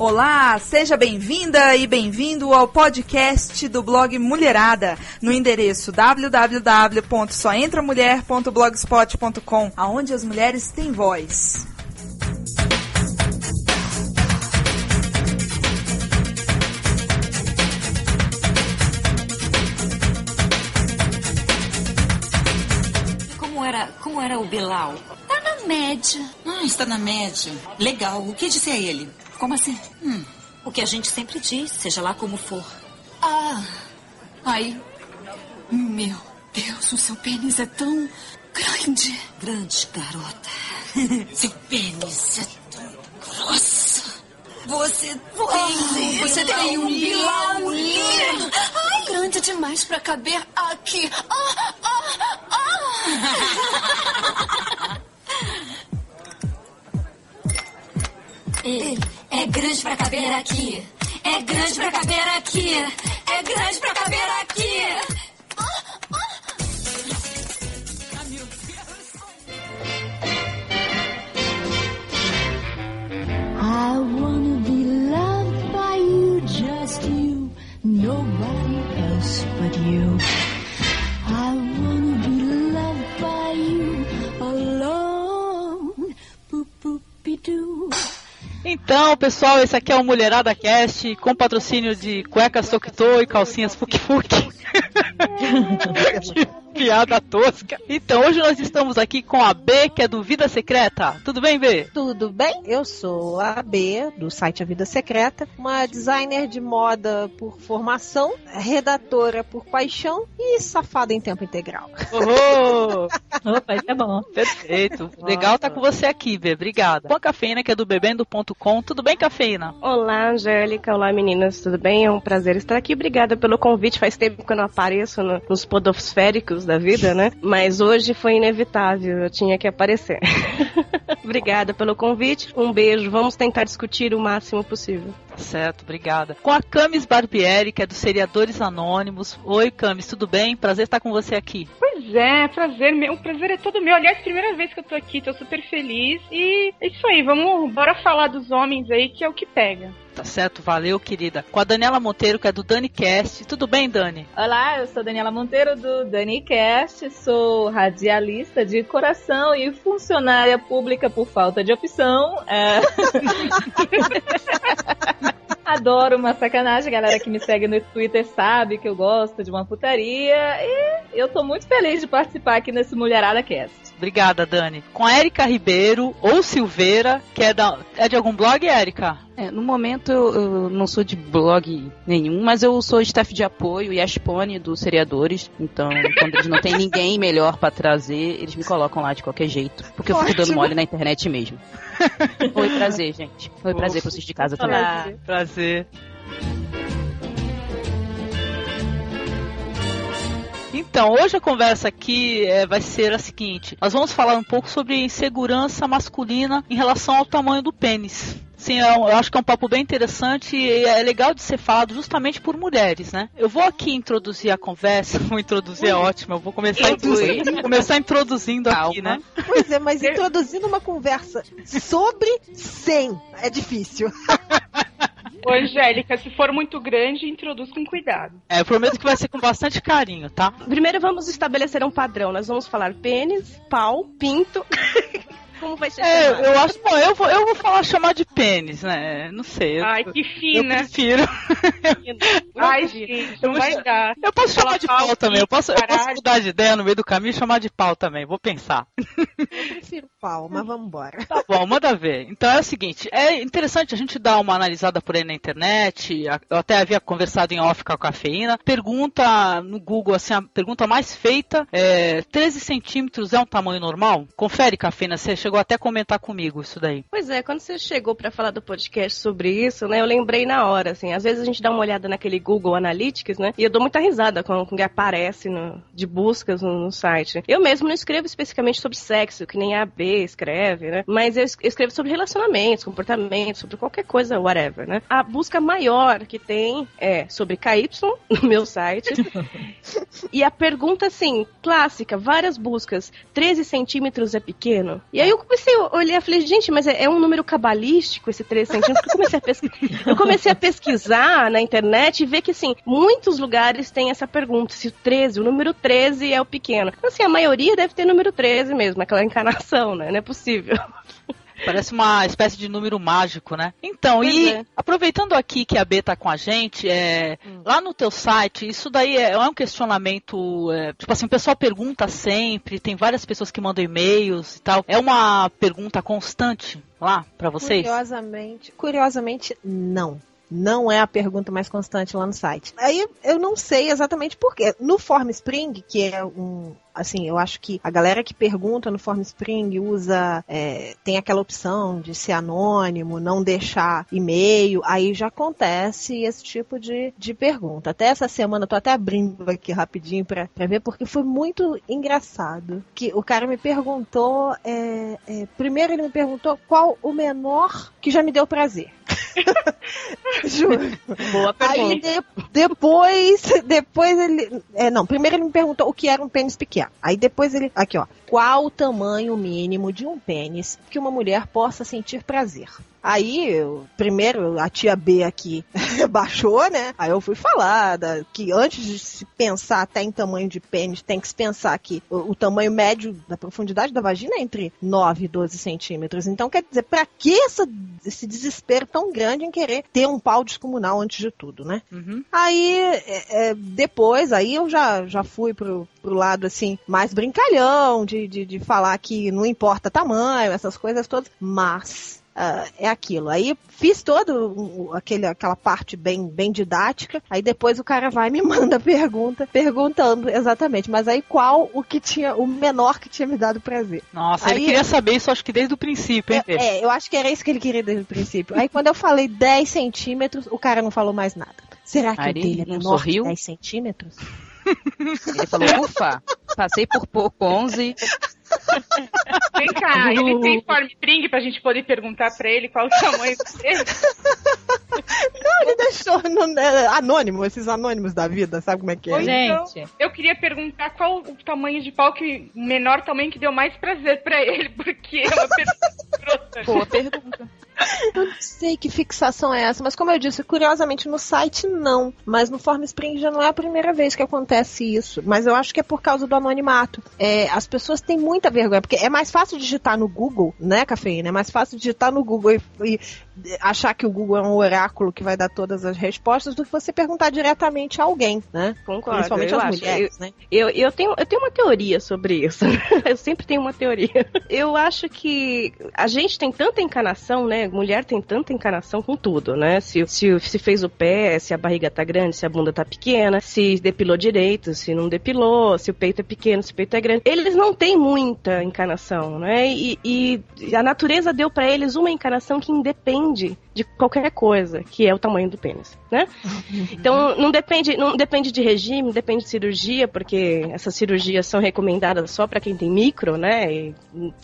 Olá, seja bem-vinda e bem-vindo ao podcast do blog Mulherada, no endereço www.soentramulher.blogspot.com, aonde as mulheres têm voz. Como era, como era o Bilal? Tá na média. Ah, está na média. Legal. O que disse a ele? Como assim? Hum. O que a gente sempre diz, seja lá como for. Ah. Ai. Meu Deus, o seu pênis é tão grande. Grande, garota. Seu pênis é tão grosso. Você tem, Oh, você tem um bilão lindo. Ai, grande demais pra caber aqui. Ah, ah, ah. É, é grande pra caber aqui. É grande pra caber aqui. É grande pra caber aqui. I wanna be loved by you, just you, nobody else but you. I wanna be loved by you alone. Boop boop be doo. Então, pessoal, esse aqui é o Mulherada Cast, com patrocínio de cuecas Tokito e calcinhas Fuk Fuk. piada tosca. Então, hoje nós estamos aqui com a B, que é do Vida Secreta. Tudo bem, B? Tudo bem? Eu sou a B, do site A Vida Secreta, uma designer de moda por formação, redatora por paixão e safada em tempo integral. Oh, Opa, isso é bom. perfeito. Legal tá com você aqui, B. Obrigada. Com a Cafeína, que é do bebendo.com. Tudo bem, Cafeína? Olá, Angélica. Olá, meninas. Tudo bem? É um prazer estar aqui. Obrigada pelo convite. Faz tempo que eu não apareço no- nos podosféricos da vida, né? Mas hoje foi inevitável. Eu tinha que aparecer. Obrigada pelo convite. Um beijo. Vamos tentar discutir o máximo possível. Certo, obrigada. Com a Camis Barbieri, que é do Seriadores Anônimos. Oi, Camis, tudo bem? Prazer estar com você aqui. Pois é, prazer meu. O prazer é todo meu. Aliás, primeira vez que eu tô aqui, tô super feliz. E é isso aí, vamos, bora falar dos homens aí, que é o que pega. Tá certo, valeu, querida. Com a Daniela Monteiro, que é do DaniCast. Tudo bem, Dani? Olá, eu sou Daniela Monteiro do DaniCast, sou radialista de coração e funcionária pública por falta de opção. É. Adoro uma sacanagem, a galera que me segue no Twitter sabe que eu gosto de uma putaria e eu tô muito feliz de participar aqui nesse Mulherada Cast. Obrigada, Dani. Com a Érica Ribeiro, ou Silveira, que é, da, é de algum blog, Érica? É, no momento eu, não sou de blog nenhum, mas eu sou staff de apoio e Aspone dos seriadores. Então, quando eles não têm ninguém melhor pra trazer, eles me colocam lá de qualquer jeito. Porque eu fico dando Ótimo. mole na internet mesmo. Foi prazer, gente. Foi prazer pra vocês de casa também. Olá. Prazer. Então, hoje a conversa aqui é, vai ser a seguinte: nós vamos falar um pouco sobre insegurança masculina em relação ao tamanho do pênis. Sim, eu, eu acho que é um papo bem interessante e é legal de ser falado justamente por mulheres, né? Eu vou aqui introduzir a conversa, vou introduzir é ótimo, eu vou começar, Introduzir. introduzir, começar introduzindo aqui, Calma. né? Pois é, mas introduzindo uma conversa sobre sem é difícil. Ô, Angélica, se for muito grande, introduz com cuidado. É, eu prometo que vai ser com bastante carinho, tá? Primeiro vamos estabelecer um padrão. Nós vamos falar pênis, pau, pinto. Como vai ser É, chamado? eu acho, bom, eu vou, eu vou falar chamar de pênis, né? Não sei. Eu, Ai, que eu fina. prefiro. Ai, gente, não vai dar. Eu posso chamar de pau, pau também. Eu posso, eu posso mudar de ideia no meio do caminho e chamar de pau também. Vou pensar. Eu prefiro pau, mas vamos embora. Tá bom, manda ver. Então é o seguinte, é interessante a gente dar uma analisada por aí na internet. Eu até havia conversado em off com a cafeína. Pergunta no Google, assim, a pergunta mais feita é 13 centímetros é um tamanho normal? Confere, cafeína, você chegou até a comentar comigo isso daí. Pois é, quando você chegou pra falar do podcast sobre isso, né, eu lembrei na hora, assim, às vezes a gente dá uma olhada naquele Google Analytics, né, e eu dou muita risada com o que aparece no- de buscas no, no site. Eu mesmo não escrevo especificamente sobre sexo, que nem a B escreve, né, mas eu escrevo sobre relacionamentos, comportamentos, sobre qualquer coisa, whatever, né. A busca maior que tem é sobre KY no meu site, e a pergunta, assim, clássica, várias buscas, 13 centímetros é pequeno? E aí o comecei a olhar e falei, gente, mas é, é um número cabalístico esse 13 centímetros. Eu comecei, a pesquisar, eu comecei a pesquisar na internet e ver que, assim, muitos lugares têm essa pergunta, se o 13, o número 13 é o pequeno. Então, assim, a maioria deve ter número 13 mesmo, aquela encarnação, né? Não é possível. Parece uma espécie de número mágico, né? Então, Pois e é. aproveitando aqui que a B tá com a gente, é, lá no teu site, isso daí é, é um questionamento, é, tipo assim, o pessoal pergunta sempre, tem várias pessoas que mandam e-mails e tal. É uma pergunta constante lá pra vocês? Curiosamente, curiosamente, não. Não é a pergunta mais constante lá no site. Aí eu não sei exatamente por quê. No Form Spring, que é um. Assim, eu acho que a galera que pergunta no Form Spring usa. é, tem aquela opção de ser anônimo, não deixar e-mail. Aí já acontece esse tipo de, de pergunta. Até essa semana, tô até abrindo aqui rapidinho pra, pra ver, porque foi muito engraçado. Que o cara me perguntou. é, é, primeiro ele me perguntou qual o menor que já me deu prazer. Juro. Boa Aí pergunta. de- depois, depois ele. É, não, primeiro ele me perguntou o que era um pênis pequeno. Aí depois ele. Aqui, ó. Qual o tamanho mínimo de um pênis que uma mulher possa sentir prazer? Aí, eu, primeiro, a tia B aqui baixou, né? Aí eu fui falar da- que antes de se pensar até em tamanho de pênis, tem que se pensar que o, o tamanho médio da profundidade da vagina é entre 9 e 12 centímetros. Então, quer dizer, pra que essa- esse desespero tão grande em querer ter um pau descomunal antes de tudo, né? Uhum. Aí, é, é, depois, aí eu já, já fui pro, pro lado, assim, mais brincalhão, de, de, de falar que não importa tamanho, essas coisas todas, mas... ah, é aquilo. Aí fiz todo aquele, aquela parte bem, bem didática. Aí depois o cara vai e me manda a pergunta, perguntando exatamente. Mas aí qual o que tinha, o menor que tinha me dado prazer? Nossa, Aí ele queria saber isso, acho que desde o princípio, hein, Bê? É, eu acho que era isso que ele queria desde o princípio. Aí quando eu falei 10 centímetros, o cara não falou mais nada. Será que Aí o dele é não menor sorriu? que 10 centímetros? Ele falou, ufa, passei por pouco 11. Vem cá, ele tem form string pra gente poder perguntar pra ele qual o tamanho dele. Não, ele deixou no, né, anônimo, esses anônimos da vida, sabe como é que é? Ou então, eu queria perguntar qual o tamanho de pau que. menor tamanho que deu mais prazer pra ele, porque é uma pergunta. Boa pergunta. Eu não sei que fixação é essa, mas como eu disse, curiosamente no site não. Mas no Form Spring já não é a primeira vez que acontece isso. Mas eu acho que é por causa do anonimato. É, as pessoas têm muita vergonha, porque é mais fácil digitar no Google, né, cafeína? É mais fácil digitar no Google e, e achar que o Google é um oráculo que vai dar todas as respostas do que você perguntar diretamente a alguém, né? Concordo, Principalmente eu as acho. mulheres, né? Eu, eu, tenho, eu tenho uma teoria sobre isso. eu sempre tenho uma teoria. Eu acho que a gente tem tanta encanação, né? Mulher tem tanta encanação com tudo, né? Se, se, se fez o pé, se a barriga tá grande, se a bunda tá pequena, se depilou direito, se não depilou, se o peito é pequeno, se o peito é grande. Eles não têm muita encanação, né? E, e a natureza deu pra eles uma encanação que independe de qualquer coisa, que é o tamanho do pênis, né? Então não depende, não depende de regime, depende de cirurgia, porque essas cirurgias são recomendadas só para quem tem micro, né? E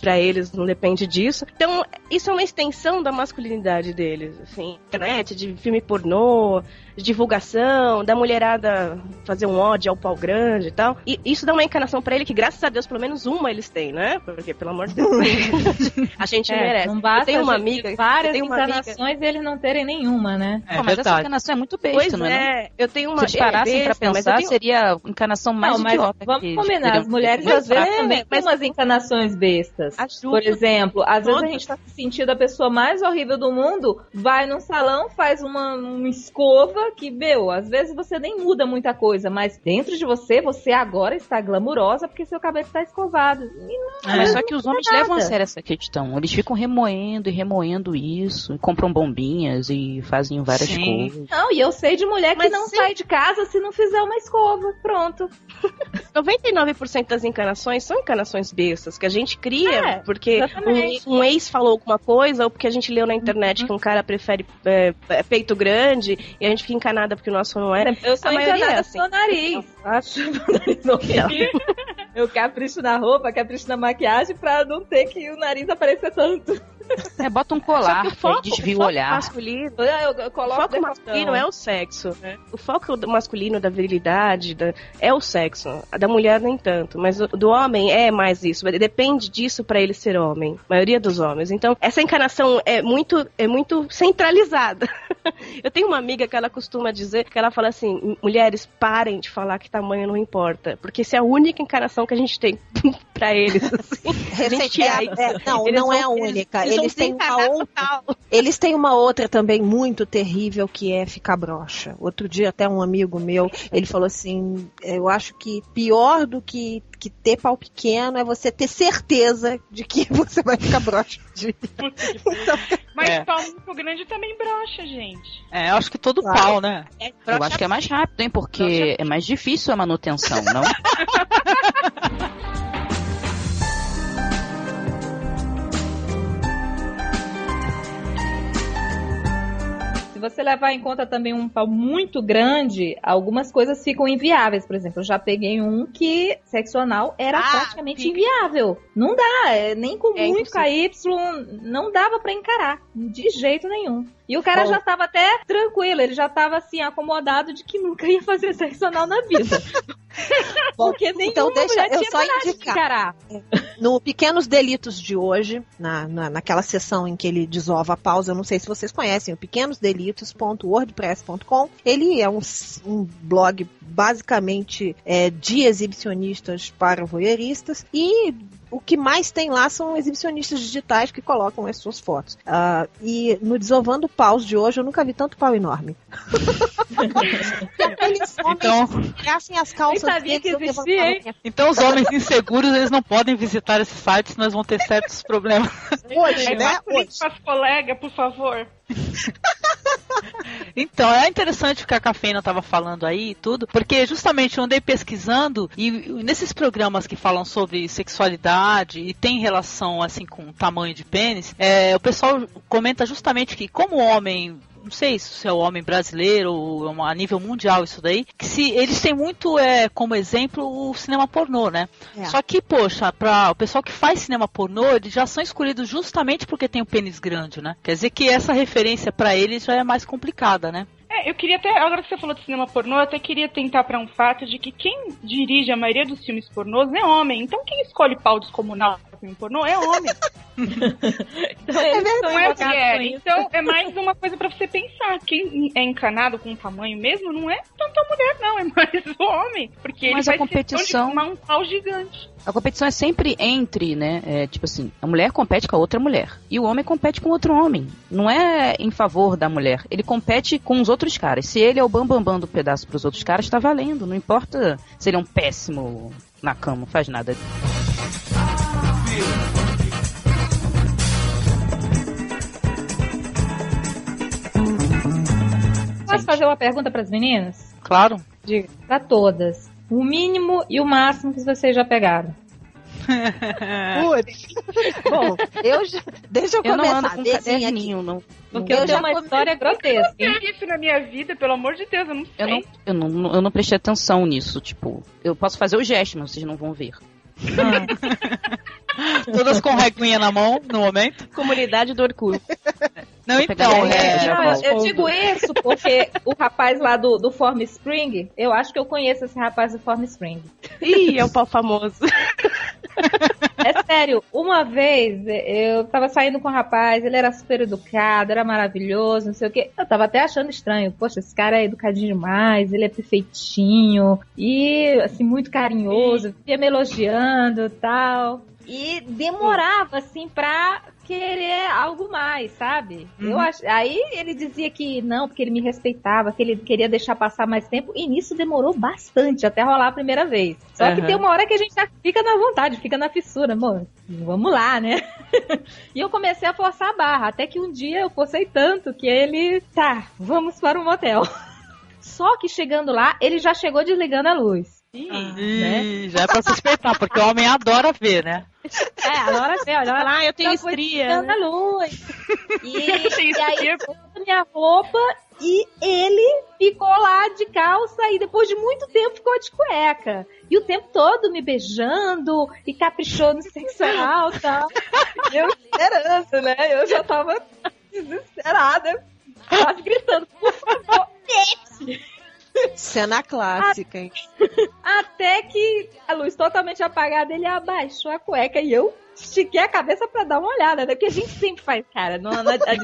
para eles não depende disso. Então isso é uma extensão da masculinidade deles, assim, internet, de filme pornô, divulgação, da mulherada fazer um ódio ao pau grande e tal. E isso dá uma encarnação para ele que graças a Deus pelo menos uma eles têm, né? Porque pelo amor de Deus, a gente É, merece. Não basta eu tenho uma amiga, várias tenho uma amiga encarnações e eles não terem nenhuma, né? É Pô, mas essa verdade. encarnação é muito Pois besta, não é? não? é, eu tenho uma. Se eles parassem é pra besta, eu pensar, tenho- seria a encarnação mais não, mas idiota. vamos combinar, as mulheres às vezes É, também têm mas- umas encarnações bestas. Ajuda. Por exemplo, às vezes a gente tá se sentindo a pessoa mais horrível do mundo, vai num salão, faz uma, uma escova que, meu, às vezes você nem muda muita coisa, mas dentro de você, você agora está glamurosa porque seu cabelo está escovado. E não, mas só que os homens nada. levam a sério essa questão. Eles ficam remoendo e remoendo isso, e compram bombinhas e fazem várias Sim. coisas. Não, e eu sei de mulher que Mas não sim. sai de casa se não fizer uma escova. Pronto. 99% das encarnações são encarnações bestas, que a gente cria É, porque um, um ex falou alguma coisa, ou porque a gente leu na internet Uhum. que um cara prefere é, é, peito grande, e a gente fica encanada porque o nosso não é. Eu sou A maioria encanada é assim. no nariz. Acho meu nariz horrível. Eu capricho na roupa, capricho na maquiagem pra não ter que o nariz aparecer tanto. É, bota um colar, foco, desvia o, foco olhar. masculino Eu, eu, eu O coloco foco masculino é o sexo. O foco do masculino, da virilidade, da- é o sexo. A da mulher nem tanto. Mas o do homem é mais isso. Depende disso pra ele ser homem. A maioria dos homens. Então, essa encarnação é muito, é muito centralizada. Eu tenho uma amiga que ela costuma dizer que ela fala assim: mulheres, parem de falar que tamanho não importa. Porque essa é a única encarnação que a gente tem pra eles. Assim. Gente É, é, não, Eles não é a vão- única. eles vão Eles têm uma outra. Eles têm uma outra também muito terrível que é ficar broxa. Outro dia até um amigo meu, ele falou assim, eu acho que pior do que, que ter pau pequeno é você ter certeza de que você vai ficar broxa. de- Então, Mas É. pau muito grande também brocha, gente. É, eu acho que todo Claro. pau, né? Eu acho que é mais rápido, hein? Porque é mais difícil a manutenção, não? você levar em conta também um pau muito grande, algumas coisas ficam inviáveis. Por exemplo, eu já peguei um que sexo anal era Ah, praticamente inviável. Não dá, é, nem com É muito KY, não dava pra encarar, de jeito nenhum. E o cara Bom. já tava até tranquilo, ele já tava assim, acomodado de que nunca ia fazer sexo anal na vida. Bom, Porque então deixa mulher eu tinha só indicar. encarar. No Pequenos Delitos de hoje, na, na, naquela sessão em que ele desova a pausa, eu não sei se vocês conhecem, o pequenosdelitos.wordpress.com. Ele é um, um blog basicamente é, de exibicionistas para voyeuristas e o que mais tem lá são exibicionistas digitais que colocam as suas fotos. Ah, e no Desovando Paus de hoje, eu nunca vi tanto pau enorme. Aqueles homens Então, que as calças sabia que existia, hein? então os homens inseguros, eles não podem visitar esses sites, senão eles vão ter certos problemas. Hoje, né? Hoje. pras colegas, por favor. Então, é interessante o que a Cafeína estava falando aí e tudo, porque justamente eu andei pesquisando e nesses programas que falam sobre sexualidade e tem relação assim com o tamanho de pênis, é, o pessoal comenta justamente que como homem não sei se é o homem brasileiro ou a nível mundial isso daí, que se eles têm muito é, como exemplo o cinema pornô, né? É. Só que, poxa, para o pessoal que faz cinema pornô, eles já são escolhidos justamente porque tem o pênis grande, né? Quer dizer que essa referência para eles já é mais complicada, né? É, eu queria até, agora que você falou de cinema pornô, eu até queria tentar pra um fato de que quem dirige a maioria dos filmes pornôs é homem. Então quem escolhe pau descomunal filme pornô é homem. Então, é mulher. com isso. Então é mais uma coisa pra você pensar. Quem é encanado com o tamanho mesmo não é tanto a mulher, não, é mais o homem. Porque Mas ele a competição- de tomar um pau gigante. A competição é sempre entre, né? É, tipo assim, a mulher compete com a outra mulher. E o homem compete com outro homem. Não é em favor da mulher. Ele compete com os outros caras. Se ele é o bambambam bam, bam do pedaço pros outros caras, tá valendo. Não importa se ele é um péssimo na cama, não faz nada. Posso fazer uma pergunta para as meninas? Claro. Para todas. O mínimo e o máximo que vocês já pegaram. Putz. Bom, eu já, deixa eu Eu não começar. ando com aqui. caderninho, não. Porque Eu eu, tenho já uma come- história grotesca. hein? Tem isso na minha vida, pelo amor de Deus, eu não sei. Eu não, eu, não, eu não prestei atenção nisso. Tipo, eu posso fazer o gesto, mas vocês não vão ver. Todas com reguinha na mão no momento. Comunidade do Orkut. Não, então, é, Não, eu, eu digo isso porque o rapaz lá do, do Form Spring, eu acho que eu conheço esse rapaz do Form Spring. Ih, é o pau famoso. É sério, uma vez eu tava saindo com um rapaz, ele era super educado, era maravilhoso, não sei o quê. Eu tava até achando estranho. Poxa, esse cara é educadinho demais, ele é perfeitinho e, assim, muito carinhoso, ia me elogiando e tal. E demorava, assim, pra querer algo mais, sabe? Eu ach... Aí ele dizia que não, porque ele me respeitava, que ele queria deixar passar mais tempo, e nisso demorou bastante até rolar a primeira vez. Só que Aham. tem uma hora que a gente já fica na vontade, fica na fissura, amor. Vamos lá, né? e eu comecei a forçar a barra, até que um dia eu forcei tanto que ele, tá, vamos para o motel. Só que chegando lá, ele já chegou desligando a luz. Ih, já é pra suspeitar, porque o homem adora ver, né? É, agora vê, olha lá, eu tenho foi estria. a luz. E, e aí, eu minha roupa E ele ficou lá de calça e depois de muito tempo ficou de cueca. E o tempo todo me beijando e caprichou no sexo oral e tal. Eu esperando, né? Eu já tava desesperada, quase gritando, por favor! Cena clássica, hein? Até que a luz totalmente apagada, ele abaixou a cueca e eu estiquei a cabeça pra dar uma olhada, né? Porque a gente sempre faz, cara. Não, não, não adianta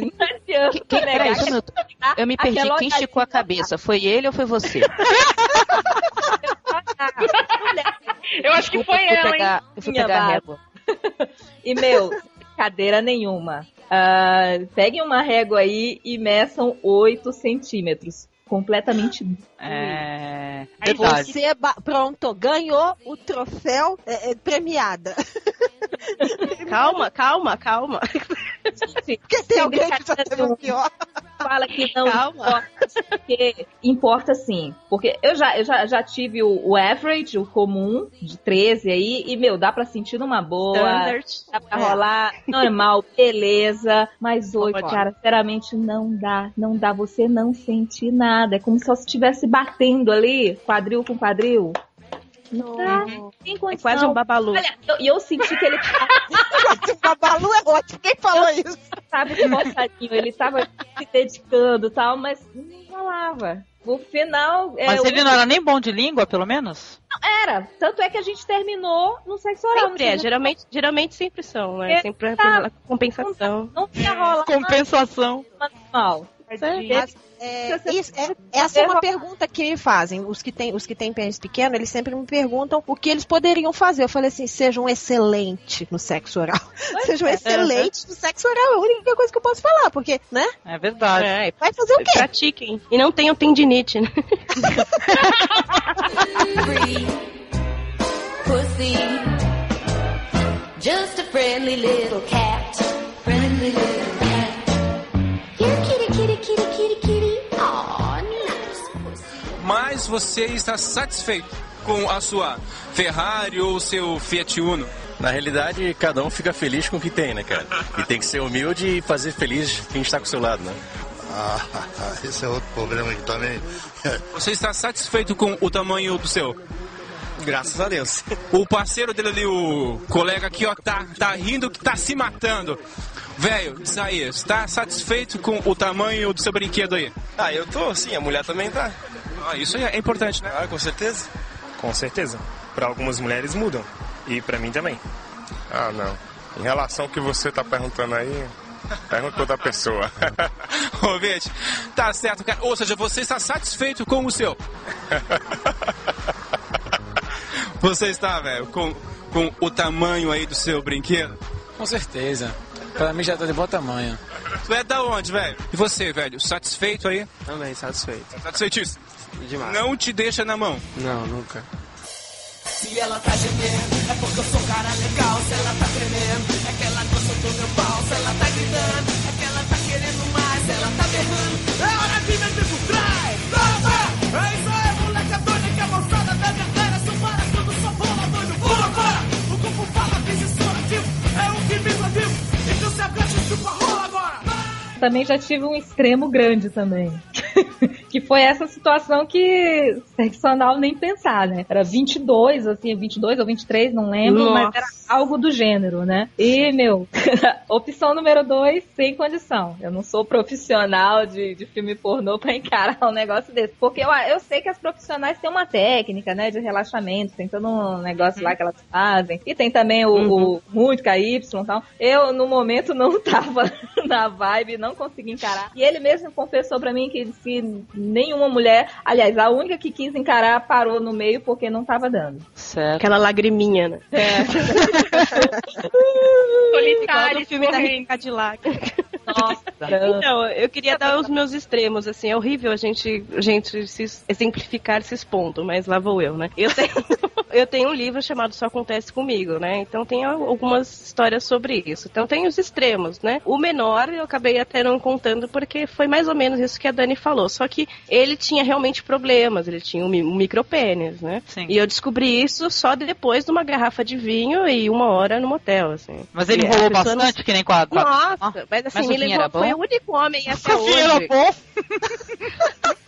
Quem- quem- negar que minuto. Eu me perdi. Quem esticou a cabeça? Foi ele ou foi você? Eu acho que Desculpa, foi eu fui ela, hein? pegar, Eu fui Minha pegar a régua. E, meu, cadeira nenhuma. Ah, peguem uma régua aí e meçam 8 centímetros. Completamente. É. Aí Verdade. Você, ba- pronto, ganhou o troféu é, é, premiada. Calma, calma, calma. Porque tem alguém que já teve um pior. Fala que não Calma. importa, porque importa sim. Porque eu já, eu já, já tive o, o average, o comum, de 13 aí, e, meu, dá pra sentir numa boa. Standard. Dá pra rolar normal, beleza. Mas hoje, cara, sinceramente, não dá. Não dá. Você não sente nada. É como se só estivesse batendo ali, quadril com quadril. Não. Tem É quase um babalu. Olha, eu- e eu, senti que ele Babalu é ótimo. Quem falou isso? tava esforçadinho, ele tava se dedicando e tal, mas não rolava. No final, é, Mas o- ele não era nem bom de língua, pelo menos? era. Tanto é que a gente terminou no sexo oral. Sempre é, geralmente, geralmente sempre são, né? É, Sempre é tá. compensação. Não ia rolar Compensação. mal. Mas, é, isso- é- essa é uma pergunta que me fazem. Os que têm, os que têm pênis pequeno, eles sempre me perguntam o que eles poderiam fazer. Eu falei assim: sejam excelente no sexo oral. Sejam é. excelentes no sexo oral. É a única coisa que eu posso falar, porque, né? É verdade. É, Vai fazer o quê? pratiquem. E não tenham tendinite, né? Pussy. Just a friendly little cat. Friendly little kitty, kitty, kitty, nice pussy. Mas você está satisfeito com a sua Ferrari ou seu Fiat Uno? Na realidade, cada um fica feliz com o que tem, né, cara? E tem que ser humilde e fazer feliz quem está com o seu lado, né? Ah, esse é outro problema aqui também. Você está satisfeito com o tamanho do seu? Graças a Deus. O parceiro dele ali, o colega aqui, ó, tá, tá rindo que tá se matando. Velho, Isaías, está satisfeito com o tamanho do seu brinquedo aí? Ah, eu tô, sim, a mulher também tá. Ah, isso é importante, né? Ah, com certeza. Com certeza. Para algumas mulheres mudam. E para mim também. Ah, não. Em relação ao que você tá perguntando aí, pergunta pra outra pessoa. Ô, Vete, tá certo, cara. Ou seja, você está satisfeito com o seu? Você está, velho, com, com o tamanho aí do seu brinquedo? Com certeza. Pra mim já tá de bom tamanho. Tu é da onde, velho? E você, velho, satisfeito aí? Também, satisfeito. Satisfeitíssimo? Demais. Não te deixa na mão. Não, nunca. Se ela tá gemendo, é porque eu sou um cara legal. Se ela tá tremendo, é que ela gosta do meu pau. Se ela tá Também já tive um extremo grande também. que foi essa situação que sexo anal nem pensar, né? Era 22, assim, 22 ou 23, não lembro, Nossa. mas era algo do gênero, né? E, meu, opção número 2, sem condição. Eu não sou profissional de, de filme pornô pra encarar um negócio desse. Porque eu, eu sei que as profissionais têm uma técnica, né, de relaxamento, tem todo um negócio lá que elas fazem. E tem também o, o muito KY e tal. Eu, no momento, não tava na vibe, não consegui encarar. E ele mesmo confessou pra mim que, que nenhuma mulher, aliás, a única que quis encarar parou no meio porque não tava dando. Certo. Aquela lagriminha, né? É. No filme da Cadillac. Nossa. Então, eu queria dar os meus extremos, assim, é horrível a gente, a gente se exemplificar se expondo, mas lá vou eu, né? Eu tenho, eu tenho um livro chamado Só Acontece Comigo, né? Então tem al- algumas histórias sobre isso. Então tem os extremos, né? O menor eu acabei até não contando porque foi mais ou menos isso que a Dani falou. Só que ele tinha realmente problemas, ele tinha um, mi- micropênis, né? Sim. E eu descobri isso só depois de uma garrafa de vinho e uma hora no motel, assim. Mas ele E enrolou pessoa não- bastante, que nem com a... Nossa, mas assim, Mas vinho levou, foi o único homem até O vinho era hoje. bom?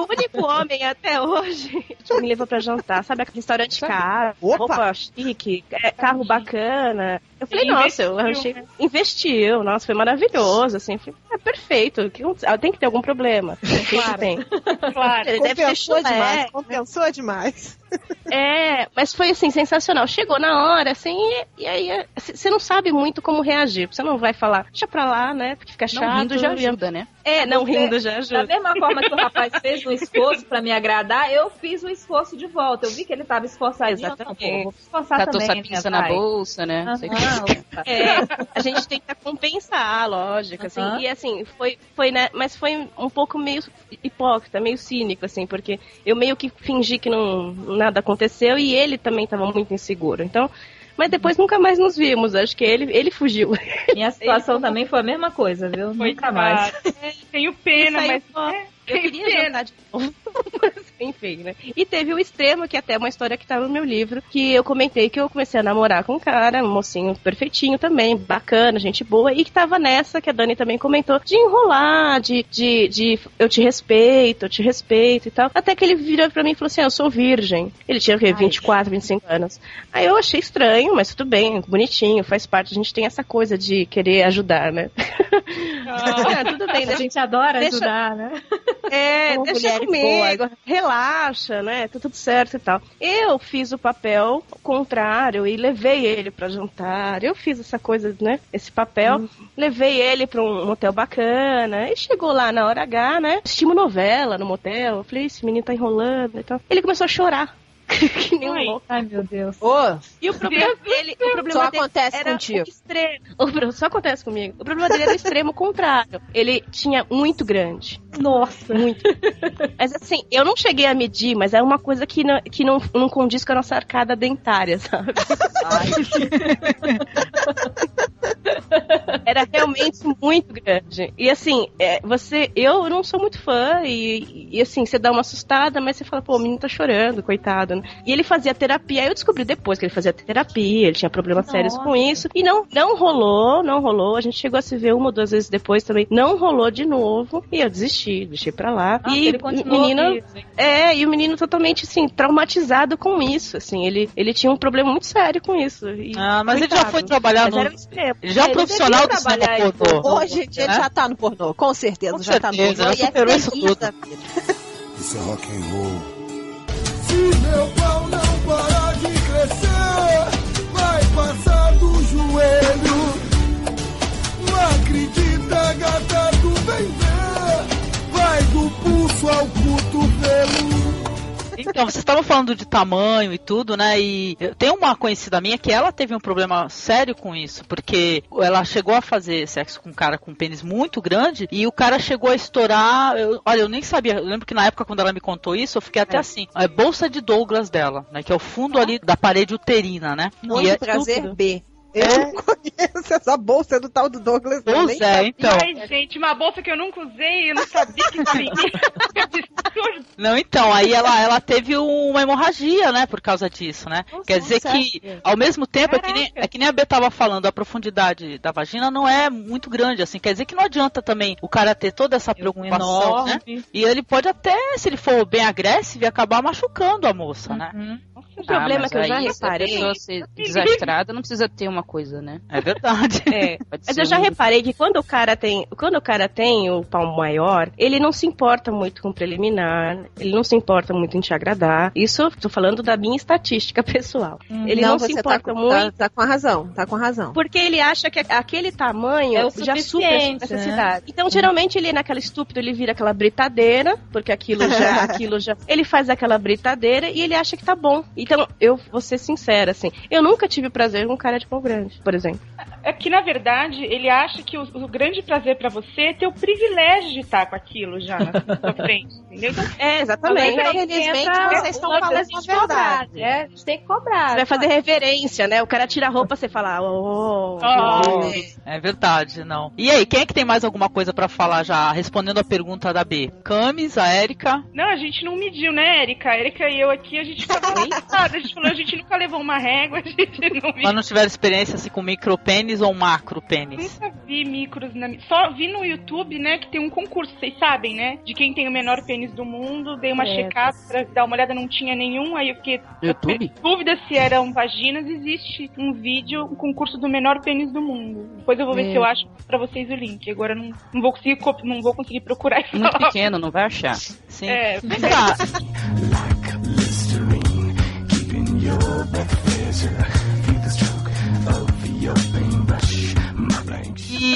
O único homem até hoje que me levou pra jantar. Sabe aquele restaurante caro, Opa! roupa chique, é, carro bacana. Eu falei, Ele nossa, eu achei. né? Investiu, nossa, foi maravilhoso. Assim, falei, é perfeito. que- ah, Tem que ter algum problema. Claro. Tem. Claro. Ele deve ter Compensou chulé. demais, compensou demais. É, mas foi assim, sensacional. Chegou na hora, assim, e, e aí é, você não sabe muito como reagir. Você não vai falar, deixa pra lá, né? Porque fica chato. Não rindo já ajuda, né? É, não Você- rindo já Da ajuda. mesma forma que o rapaz fez um esforço pra me agradar, eu fiz o esforço de volta. Eu vi que ele tava esforçadinho. eu não, pô, vou esforçar Catou também, sua né, na bolsa, né? Não. É, a gente tenta compensar, lógico, assim. E assim, foi, foi, né? Mas foi um pouco meio hipócrita, meio cínico, assim, porque eu meio que fingi que não nada aconteceu e ele também estava muito inseguro. Então, mas depois nunca mais nos vimos. Acho que ele, ele fugiu. Minha situação também foi a mesma coisa, viu? Nunca mais. Tenho pena, mas. ó, é, Eu queria pena. jantar de novo. Enfim, né? E teve o extremo, que até é uma história que tá no meu livro, que eu comentei que eu comecei a namorar com um cara, um mocinho perfeitinho também, bacana, gente boa, e que tava nessa, que a Dani também comentou, de enrolar, de, de, de eu te respeito, eu te respeito e tal. Até que ele virou pra mim e falou assim: "Ah, eu sou virgem. Ele tinha o quê? 24, 25 anos. Aí eu achei estranho, mas tudo bem, bonitinho, faz parte. A gente tem essa coisa de querer ajudar, né? Ah, tudo bem, A deixa- gente adora deixa- ajudar, né? É, Como deixa comigo, relaxa, né? Tá tudo certo e tal. Eu fiz o papel contrário e levei ele pra jantar. Eu fiz essa coisa, né? Esse papel. Levei ele pra um motel bacana. E chegou lá na hora H, né? Assistimos novela no motel. Eu falei, esse menino tá enrolando e tal. Ele começou a chorar. que nem um Ai. louco. Ai, meu Deus. Ô, E o problema dele, o problema Só dele acontece era contigo. o extremo. O só acontece comigo. O problema dele era o extremo contrário. Ele tinha muito grande. Nossa. Muito. Mas assim, eu não cheguei a medir, mas é uma coisa que não, que não, não condiz com a nossa arcada dentária, sabe? Era realmente muito grande. E assim, é, você, eu não sou muito fã, e, e assim, você dá uma assustada, mas você fala, pô, o menino tá chorando, coitado. E ele fazia terapia, aí eu descobri depois que ele fazia terapia, ele tinha problemas sérios com isso. E não, não rolou, não rolou. A gente chegou a se ver uma ou duas vezes depois também. Não rolou de novo. E eu desisti, deixei pra lá. Nossa, e ele o menino. hein? É, e o menino totalmente, assim, traumatizado com isso, assim. Ele, ele tinha um problema muito sério com isso. E, Ah, mas ele já coitado. foi trabalhar Mas no-. Ele já é um Ele profissional do cinema pornô. Hoje ele né? já tá no pornô, com certeza, Com já tá no certeza, pornô. já E é superou isso tudo. Isso é rock and roll. Acredita, gata, tu vem ver. Vai do pulso ao cotovelo. Então, vocês estavam falando de tamanho e tudo, né? E tem uma conhecida minha que ela teve um problema sério com isso, porque ela chegou a fazer sexo com um cara com um pênis muito grande e o cara chegou a estourar. eu- olha, eu nem sabia. Eu lembro que na época, quando ela me contou isso, eu fiquei até assim: é bolsa de Douglas dela, né? Que é o fundo ali da parede uterina, né? E é prazer estúpido. B. Eu não conheço essa bolsa do tal do Douglas. Pois nem é, então. Ai, gente, uma bolsa que eu nunca usei, eu não sabia que tinha. Não, então, aí ela, ela teve uma hemorragia, né, por causa disso, né? Quer dizer que, ao mesmo tempo, é que, nem, é que nem a Bê tava falando, a profundidade da vagina não é muito grande, assim, quer dizer que não adianta também o cara ter toda essa preocupação, né? enorme. E ele pode até, se ele for bem agressivo, acabar machucando a moça, né? O problema Ah, que eu já aí, se a reparei. pessoa ser desastrada, não precisa ter uma coisa, né? É verdade. É, mas eu já um- reparei que quando o cara tem, quando o cara tem o pau maior, ele não se importa muito com o preliminar, ele não se importa muito em te agradar. Isso, eu tô falando da minha estatística pessoal. Ele não, se você importa tá, com- muito Tá, tá com a razão, tá com a razão. porque ele acha que aquele tamanho É já supra a suficiente, sua necessidade. Então, geralmente, ele naquela estúpido, ele vira aquela britadeira, porque aquilo já, aquilo já. Ele faz aquela britadeira e ele acha que tá bom. E Então, eu vou ser sincera, assim, eu nunca tive prazer com um cara de pau grande, por exemplo. É que, na verdade, ele acha que o, o grande prazer pra você é ter o privilégio de estar com aquilo já na sua frente, entendeu? Então, É, exatamente. Mas Infelizmente, vocês estão falando a de cobrar, verdade. né? A gente tem que cobrar. Você vai fazer reverência, né? O cara tira a roupa, você fala, oh, Oh, é verdade, não. E aí, quem é que tem mais alguma coisa pra falar já, respondendo a pergunta da B? Camis, a Érica. Não, a gente não mediu, né, Erika? A Erika e eu aqui, a gente falou nada. A gente falou, a gente nunca levou uma régua, a gente não Mas não tiveram experiência assim com micropênis ou macropênis? Nunca vi micros na Só vi no YouTube, né, que tem um concurso, vocês sabem, né? De quem tem o menor pênis do mundo. Dei uma É. checada pra dar uma olhada, não tinha nenhum. Aí eu fiquei YouTube? dúvida se eram vaginas. Existe um vídeo, um concurso do menor pênis do mundo. Depois eu vou ver É. se eu acho pra vocês o link. Agora eu não, não vou conseguir co- não vou conseguir procurar e Muito falar. pequeno, não vai achar. Sim. É, Vem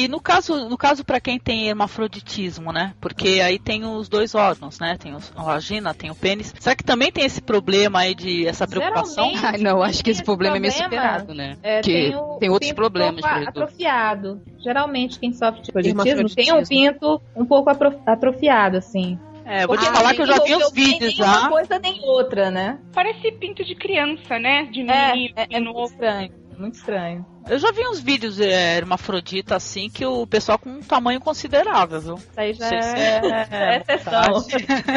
E no caso, no caso para quem tem hermafroditismo, né? Porque aí tem os dois órgãos, né? Tem os- a vagina, tem o pênis. Será que também tem esse problema aí de essa preocupação? Não, acho que esse esse problema é meio problema, superado, né? É, Porque tem, o, tem outros problemas atrofiado. Geralmente, quem sofre de hermafroditismo tem um pinto um pouco atrofiado, assim. É, vou te Porque falar que eu já vi uns vídeos nem uma coisa nem outra, né? Parece pinto de criança, né? De É, menino, é, é de muito estranho. Muito estranho. Eu já vi uns vídeos é, hermafrodita assim que o pessoal com um tamanho considerável, viu? Isso aí já Sei se é, é exceção.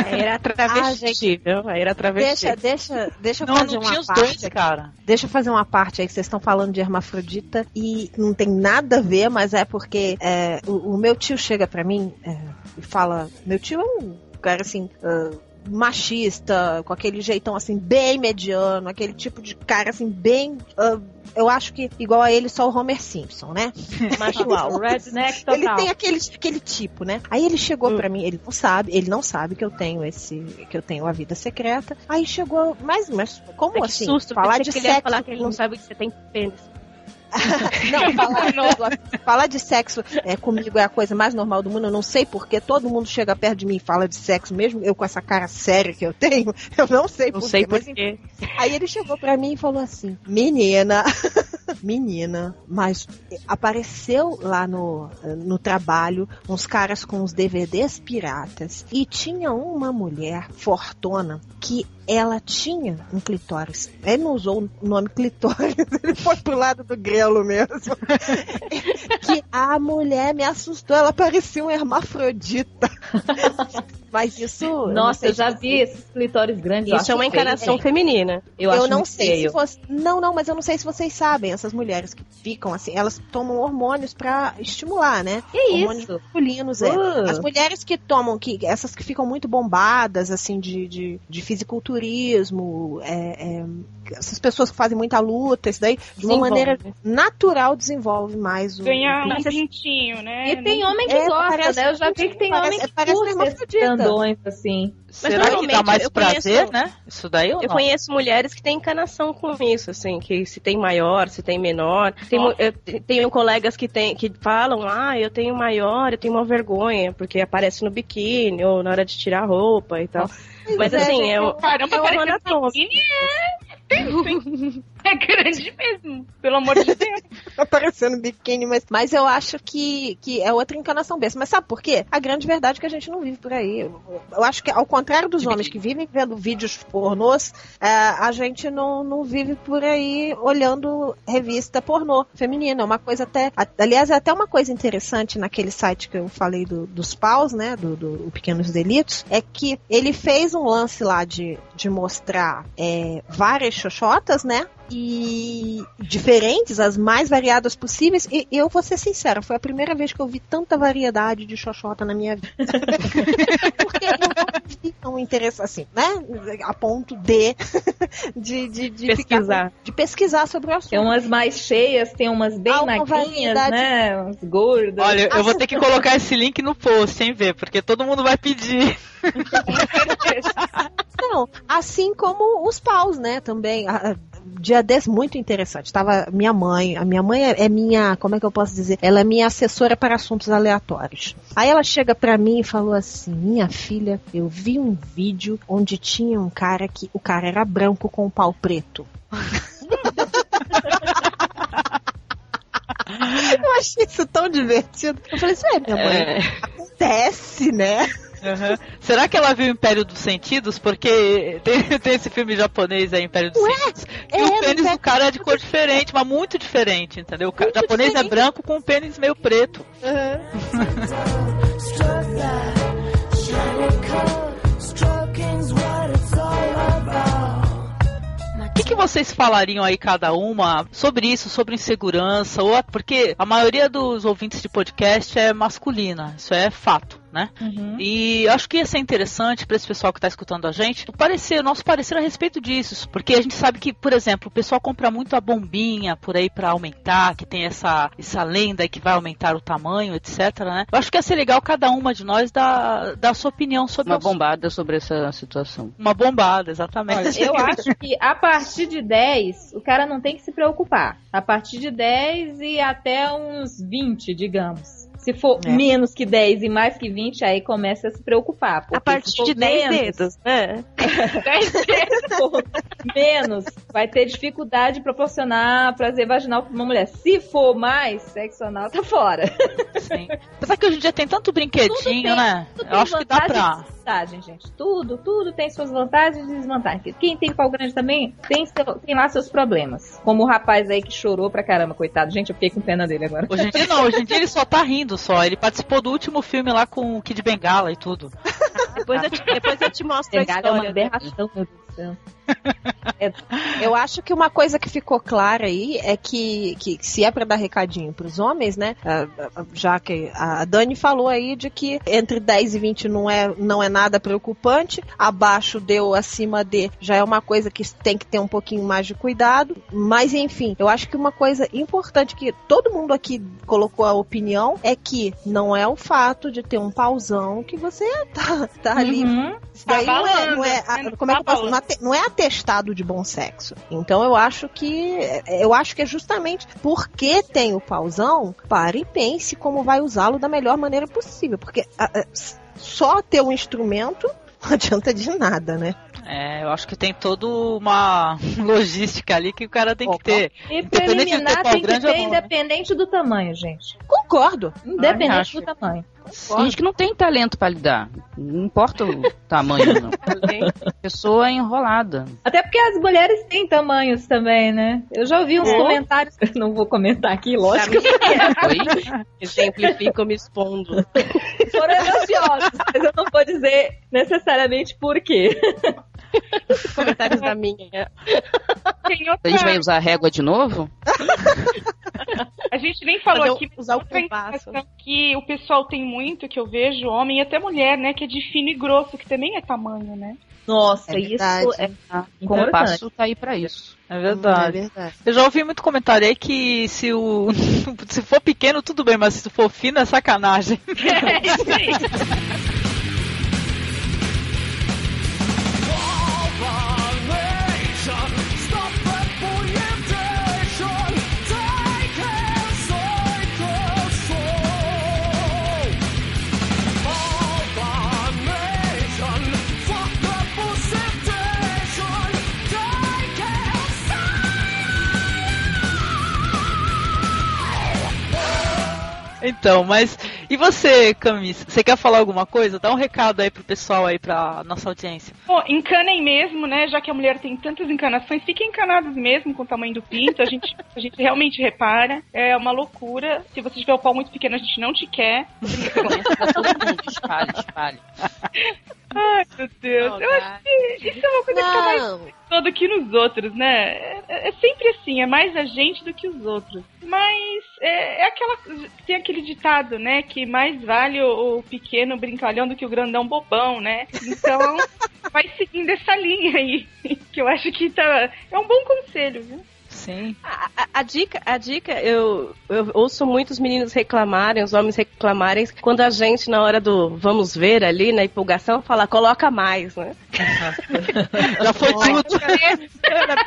Aí era travesti, viu? Aí era travesti. Deixa, deixa, deixa eu Não, fazer não uma tinha os parte. dois, cara. Deixa eu fazer uma parte aí que vocês estão falando de hermafrodita e não tem nada a ver, mas é porque é, o, o meu tio chega pra mim é, e fala: meu tio é um cara assim. ah, machista, com aquele jeitão assim, bem mediano, aquele tipo de cara assim, bem. ah, eu acho que igual a ele, só o Homer Simpson, né? Macho alto. Redneck total. Ele tem aquele, aquele tipo, né? Aí ele chegou pra mim, ele não sabe, ele não sabe que eu tenho esse, que eu tenho a vida secreta. Aí chegou, mas, mas como que assim? susto, falar de que ele ia sexo falar que ele não sabe que você tem pênis. não, falar, falar de sexo é, comigo é a coisa mais normal do mundo. Eu não sei porque todo mundo chega perto de mim e fala de sexo, mesmo eu com essa cara séria que eu tenho. Eu não sei Não por sei mas por quê. Aí ele chegou pra mim e falou assim: Menina, menina, mas apareceu lá no, no trabalho uns caras com os DVDs piratas e tinha uma mulher fortona que ela tinha um clitóris. Ele não usou o nome clitóris, ele foi pro lado do grelo mesmo. que a mulher me assustou, ela parecia um hermafrodita. Mas isso. Nossa, eu já vi esses clitóris grandes. Isso é uma encanação feio. feminina. Eu, Eu, acho não sei feio. se você. Não, não, mas eu não sei se vocês sabem. Essas mulheres que ficam assim, elas tomam hormônios pra estimular, né? Que hormônios isso? masculinos, é. Uh. As mulheres que tomam, que essas que ficam muito bombadas, assim, de, de, de fisiculturismo, é, é, essas pessoas que fazem muita luta, isso daí, de uma maneira natural desenvolve mais o. Ganhar um pintinho, né? E tem homem que É, gosta, parece- né? Eu já vi que tem parece- homem que parece curte. Grandões, assim. Será que dá mais prazer, conheço- né? Isso daí ou Eu não? conheço mulheres que têm encanação com isso, assim, que se tem maior, se tem menor. Tem, eu te- tenho colegas que, tem, que falam, ah, eu tenho maior, eu tenho uma vergonha, porque aparece no biquíni ou na hora de tirar a roupa e tal. Mas é, assim, gente, é, o- Caramba, é o parece anatômico. biquíni é grande mesmo, pelo amor de Deus. tá parecendo biquíni, mas, mas eu acho que, que é outra encarnação besta. Mas sabe por quê? A grande verdade é que a gente não vive por aí. Eu, eu acho que, ao contrário dos homens que vivem vendo vídeos pornôs, é, a gente não, não vive por aí olhando revista pornô feminina. É uma coisa até. Aliás, é até uma coisa interessante naquele site que eu falei do- dos paus, né? Do, do Pequenos Delitos, é que ele fez um lance lá de, de mostrar é, várias xoxotas, né? E diferentes, as mais variadas possíveis. E eu vou ser sincera, foi a primeira vez que eu vi tanta variedade de xoxota na minha vida. Tão interessante assim, né? A ponto de, de, de, de Pesquisar. ficar- de pesquisar sobre o assunto. Tem umas mais cheias, tem umas bem magrinhas, né? Umas gordas. Olha, eu vou ter que colocar esse link no post, sem ver, porque todo mundo vai pedir. Não, assim como os paus, né? Também. Ah, Dia desse muito interessante. Tava minha mãe. A minha mãe é é minha. Como é que eu posso dizer? Ela é minha assessora para assuntos aleatórios. Aí ela chega pra mim e falou assim: Minha filha, eu vi um vídeo onde tinha um cara que o cara era branco com o pau preto. Eu achei isso tão divertido. Eu falei, isso é, minha mãe. É. Acontece, né? Aham. Será que ela viu Império dos Sentidos? Porque tem, tem esse filme japonês aí, Império dos Sentidos. E é, o no pênis do cara é de cor diferente, mas muito diferente, entendeu? O japonês é branco com o pênis meio preto. O que, que vocês falariam aí, cada uma, sobre isso, sobre insegurança? Ou, porque a maioria dos ouvintes de podcast é masculina, isso é fato, né? E acho que ia ser interessante para esse pessoal que está escutando a gente, o parecer, o nosso parecer a respeito disso. Porque a gente sabe que, por exemplo, o pessoal compra muito a bombinha por aí para aumentar, que tem essa, essa lenda que vai aumentar o tamanho, etc. Né? Eu acho que ia ser legal cada uma de nós dar, dar a sua opinião sobre Uma bombada sobre essa situação. Uma bombada, exatamente. Olha, eu acho que a partir de 10, o cara não tem que se preocupar. A partir de 10 e até uns 20, digamos. Se for É. menos que 10 e mais que 20, aí começa a se preocupar. A partir de 10 menos- dedos, né? 10 dedos menos, vai ter dificuldade de proporcionar prazer vaginal pra uma mulher. Se for mais, sexo anal tá fora. Apesar que hoje em dia tem tanto brinquedinho, né? Tudo Eu tem acho que dá pra. Desvantagem, gente. Tudo, tudo tem suas vantagens e desvantagens. Quem tem pau grande também tem, seu- tem lá seus problemas. Como o rapaz aí que chorou pra caramba, coitado. Gente, eu fiquei com pena dele agora. Hoje em dia não, hoje em dia ele só tá rindo só. Ele participou do último filme lá com o Kid Bengala e tudo. Depois eu te, depois eu te mostro a Bengala é uma história. aberração, meu Deus do céu. Eu acho que uma coisa que ficou clara aí é que, que se é pra dar recadinho pros homens, né? Já que a Dani falou aí de que entre 10 e 20 não é, não é nada preocupante, abaixo deu acima de já é uma coisa que tem que ter um pouquinho mais de cuidado. Mas enfim, eu acho que uma coisa importante que todo mundo aqui colocou a opinião é que não é o fato de ter um pauzão que você tá, tá ali. Daí Tá não é, não é, né? como é que eu Tá posso, não, não é atestado de bom sexo. Então eu acho que eu acho que é justamente porque tem o pauzão, pare e pense como vai usá-lo da melhor maneira possível, porque ah, ah, s- só ter um instrumento não adianta de nada, né? É, eu acho que tem toda uma logística ali que o cara tem que ter. E ter preliminar tem que grande ter ou não. independente do tamanho, gente. Concordo. Independente acho. do tamanho. Tem gente que não tem talento pra lidar. Não importa o tamanho, não. Pessoa enrolada. Até porque as mulheres têm tamanhos também, né? Eu já ouvi uns É. comentários. Não vou comentar aqui, lógico. Exemplifico me expondo. Foram elogiosos, mas eu não vou dizer necessariamente por quê. Comentários da minha. Tem A gente vai usar a régua de novo? A gente nem falou o- aqui, usar o outra compasso. que o pessoal tem muito, que eu vejo, homem e até mulher, né? Que é de fino e grosso, que também é tamanho, né? Nossa, É isso é O importante. compasso tá aí pra isso. É verdade. É verdade. Eu já ouvi muito comentário aí que se o se for pequeno tudo bem, mas se for fino é sacanagem. É isso Então, mas e você, Camis? Você quer falar alguma coisa? Dá um recado aí pro pessoal aí, pra nossa audiência. Bom, encanem mesmo, né? Já que a mulher tem tantas encanações, fiquem encanados mesmo com o tamanho do pinto. A gente, a gente realmente repara. É uma loucura. Se você tiver o pau muito pequeno, a gente não te quer. Espalhe, espalhe. Ai, meu Deus. Eu acho que isso é uma coisa que tá mais Não. Todo que nos outros, né? É, é sempre assim, é mais a gente do que os outros. Mas é, é aquela. Tem aquele ditado, né? Que mais vale o, o pequeno brincalhão do que o grandão bobão, né? Então, vai seguindo essa linha aí. Que eu acho que tá. É um bom conselho, viu? Sim. A, a- a dica, a dica eu, eu ouço muitos meninos reclamarem, os homens reclamarem, quando a gente, na hora do vamos ver ali, na empolgação, fala, coloca mais, né? Já foi tudo.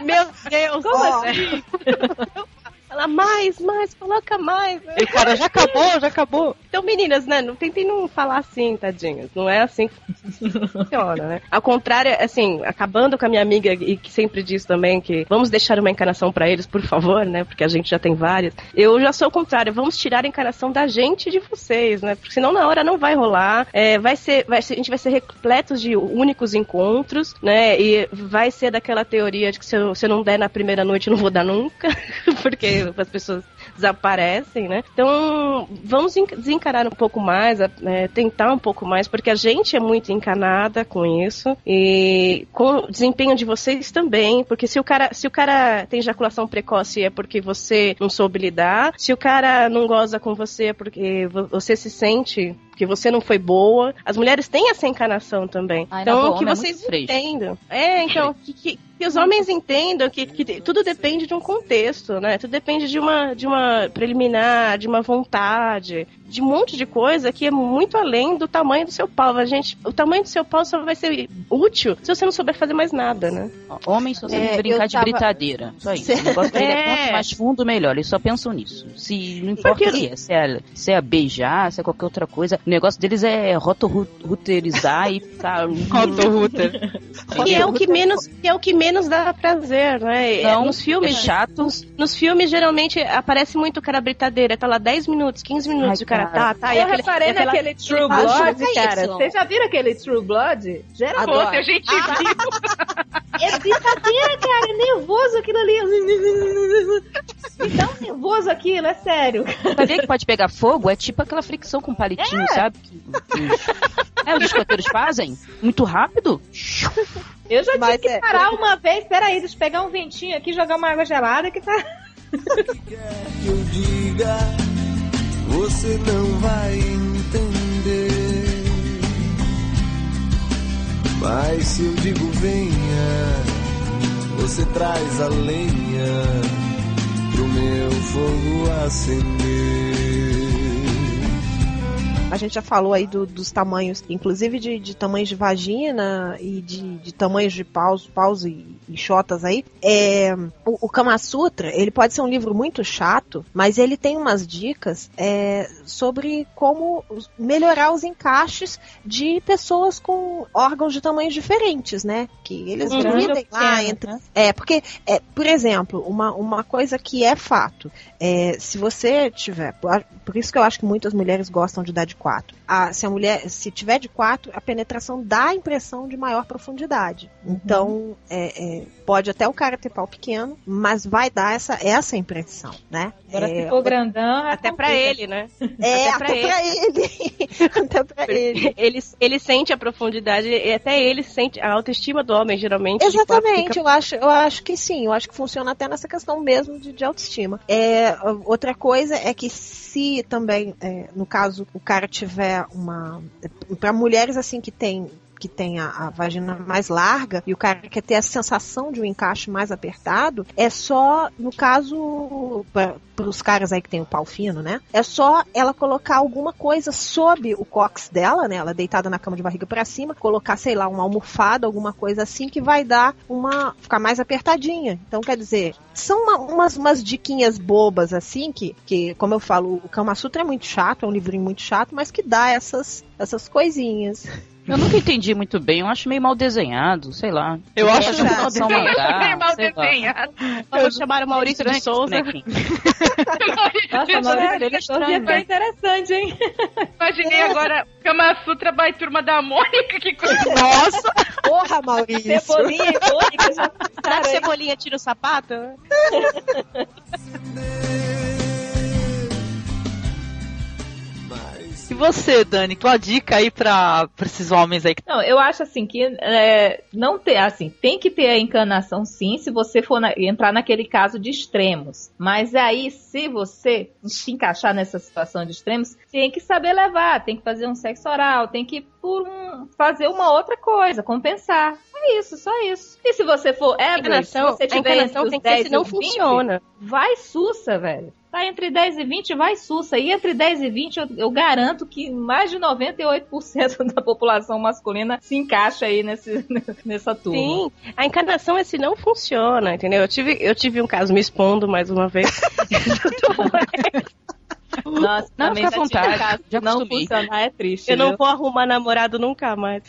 Meu Deus, Como assim? Ela, mais, mais, coloca mais. E o cara, já acabou, já acabou. Então, meninas, né, não tentem não falar assim, tadinhas. Não é assim que funciona, né? Ao contrário, assim, acabando com a minha amiga e que sempre diz também que vamos deixar uma encarnação pra eles, por favor, né? Porque a gente já tem várias. Eu já sou o contrário, vamos tirar a encarnação da gente de vocês, né? Porque senão na hora não vai rolar. É, vai ser, vai ser, a gente vai ser repletos de únicos encontros, né? E vai ser daquela teoria de que se eu, se eu não der na primeira noite, eu não vou dar nunca, porque as pessoas desaparecem, né? Então, vamos en- desencarar um pouco mais, é, tentar um pouco mais, porque a gente é muito encanada com isso e com o desempenho de vocês também, porque se o cara, se o cara tem ejaculação precoce é porque você não soube lidar, se o cara não goza com você é porque vo- você se sente que você não foi boa. As mulheres têm essa encarnação também. Ai, então, boa, que homem é vocês fresco. entendam. É, então, que, que- que os homens entendam que, que tudo depende de um contexto, né? Tudo depende de uma, de uma preliminar, de uma vontade, de um monte de coisa que é muito além do tamanho do seu pau. A gente, o tamanho do seu pau só vai ser útil se você não souber fazer mais nada, né? Homem só sabe É, brincar de tava- britadeira. Só isso. O negócio dele é É. quanto mais fundo, melhor. Eles só pensam nisso. Se não importa o que é, se é, se é beijar, se é qualquer outra coisa. O negócio deles é rotorruterizar e ficar. Rotorruter. Que é o que menos, que é o que menos dá prazer, né? Não, nos filmes é chato. Nos, nos filmes geralmente aparece muito o cara britadeira, tá lá 10 minutos, 15 minutos, Ai, o cara cara. tá, tá. Eu aquele- reparei aquela- naquele True Blood, "Joga cara. isso". Vocês já viram aquele True Blood? Geralmente. Pô, tem gente É brincadeira, cara. É nervoso aquilo ali. Me dá um nervoso aquilo, é sério. Sabia que pode pegar fogo? É tipo aquela fricção com palitinho, sabe? Que, que- é, os escoteiros fazem. Muito rápido. Eu já Mas tive que é- parar uma vez. Peraí, deixa eu pegar um ventinho aqui e jogar uma água gelada que tá. que eu diga, você não vai entender. Mas se eu digo venha, você traz a lenha pro meu fogo acender. A gente já falou aí do- dos tamanhos, inclusive de, de tamanhos de vagina e de, de tamanhos de paus, paus e, chotas aí. É, o, o Kama Sutra, ele pode ser um livro muito chato, mas ele tem umas dicas é, sobre como melhorar os encaixes de pessoas com órgãos de tamanhos diferentes, né? Que eles Uhum. dividem lá Pequeno, entre né? é, porque, é, por exemplo, uma, uma coisa que é fato, é, se você tiver, por isso que eu acho que muitas mulheres gostam de dar de quatro. A, se a mulher, se tiver de quatro, a penetração dá a impressão de maior profundidade. Então, é, pode até o cara ter pau pequeno, mas vai dar essa, essa impressão, né? Agora, É, se for grandão, é Até pra ele, né? É, Até até, pra pra ele. até pra ele. Ele, ele sente a profundidade e até ele sente a autoestima do homem, geralmente. Exatamente, fica- eu acho, eu acho que sim, eu acho que funciona até nessa questão mesmo de, de autoestima. É, outra coisa é que se também, é, no caso, o cara tiver uma. Para mulheres assim que tem que tem a, a vagina mais larga e o cara quer ter a sensação de um encaixe mais apertado, é só, no caso, para os caras aí que tem o pau fino, né? É só ela colocar alguma coisa sob o cox dela, né? Ela deitada na cama de barriga para cima, colocar, sei lá, uma almofada, alguma coisa assim que vai dar uma. ficar mais apertadinha. Então, quer dizer, são uma- umas, umas diquinhas bobas assim que, que, como eu falo, o Kama Sutra é muito chato, é um livrinho muito chato, mas que dá essas, essas coisinhas. Eu nunca entendi muito bem, eu acho meio mal desenhado, sei lá. Eu acho que mal mangá, Bem mal desenhado. Vamos chamar o Maurício de Souza. Né? Nossa, Ele Maurício, é ele estranho, né? interessante, hein? Imaginei agora Kama Sutra by Turma da Mônica, que coisa. Nossa! Porra, Maurício! Cebolinha e Mônica já Será que? Cebolinha tira o sapato? você, Dani, tua dica aí pra, pra esses homens aí Não, eu acho assim que é, não ter, assim, tem que ter a encanação sim, se você for na- entrar naquele caso de extremos. Mas aí, se você se encaixar nessa situação de extremos, tem que saber levar, tem que fazer um sexo oral, tem que por um, fazer uma outra coisa, compensar. É isso, só isso. E se você for average, Encanação- se você a tiver encanação entre os que ser 10 se não e os 20, funciona. vai sussa, velho. Tá entre 10 e 20, vai sussa. E entre 10 e 20, eu, eu garanto que mais de 98% da população masculina se encaixa aí nesse, nessa turma. Sim, a encarnação é se não funciona, entendeu? Eu tive, eu tive um caso me expondo mais uma vez. Nossa, Não, fica à vontade, caso já não acostumei. funcionar é triste. Eu não viu? vou arrumar namorado nunca mais.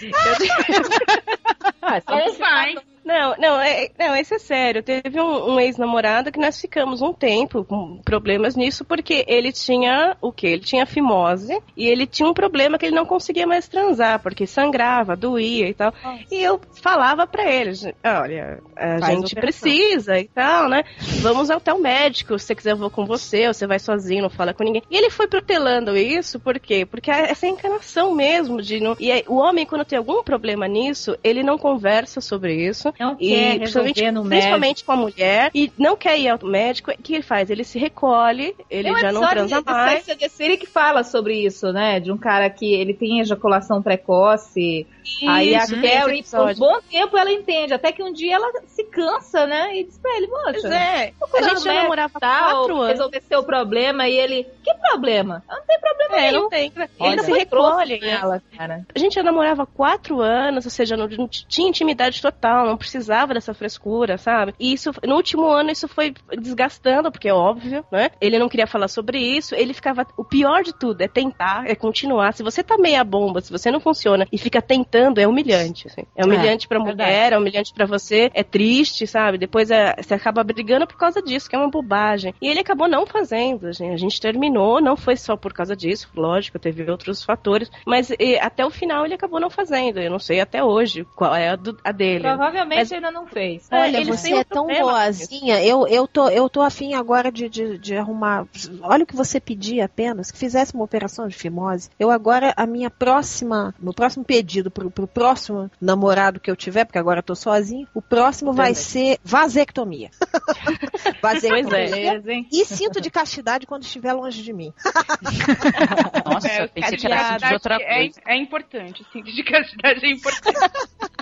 Ah, Ou você vai. Não, não, é, não, isso é sério. Teve um, um ex-namorado que nós ficamos um tempo com problemas nisso, porque ele tinha o quê? Ele tinha fimose e ele tinha um problema que ele não conseguia mais transar, porque sangrava, doía e tal. E eu falava pra ele, olha, a Faz gente operação. precisa e tal, né? Vamos até o médico, se você quiser eu vou com você, ou você vai sozinho, não fala com ninguém. E ele foi protelando isso, por quê? Porque essa encarnação mesmo de não... E aí, o homem, quando tem algum problema nisso, ele não conversa sobre isso. Não e quer principalmente, no principalmente com a mulher, e não quer ir ao médico, o que ele faz? Ele se recolhe, ele Tem um já não transa de- mais. The City que fala sobre isso, né? De um cara que ele tem ejaculação precoce. aí a Isso, tem esse Carrie, por um bom tempo, ela entende. Até que um dia ela se cansa, né? E diz pra ele, moça. Pois é, a gente já namorava e tal, quatro anos. Resolver seu problema. E ele, que problema? Não tem problema É, nenhum. não tem. Ele Ele se recolhe, com né? ela, cara. A gente já namorava há quatro anos, ou seja, não, não tinha intimidade total, não precisava dessa frescura, sabe? E isso, no último ano, isso foi desgastando, porque é óbvio, né? Ele não queria falar sobre isso, ele ficava. O pior de tudo é tentar, é continuar. Se você tá meia bomba, se você não funciona e fica tentando, é humilhante. assim. É humilhante pra mulher, verdade. é humilhante pra você, é triste, sabe? Depois é, você acaba brigando por causa disso, que é uma bobagem. E ele acabou não fazendo, gente. A gente terminou, não foi só por causa disso, lógico, teve outros fatores, mas e, até o final ele acabou não fazendo. Eu não sei até hoje qual é a, do- a dele. Provavelmente Mas- ainda não fez. Olha, eles você é tão problema. boazinha. Eu, eu, tô, eu tô afim agora de, de, de arrumar. Olha o que você pedia apenas, que fizesse uma operação de fimose. Eu agora, a minha próxima, meu próximo pedido pro, pro próximo namorado que eu tiver, porque agora eu tô sozinho, o próximo vai Também. ser vasectomia. vasectomia. Pois é. E cinto de castidade quando estiver longe de mim. Nossa, É, pensei que era de outra é, coisa. é importante, sim, de castidade é importante.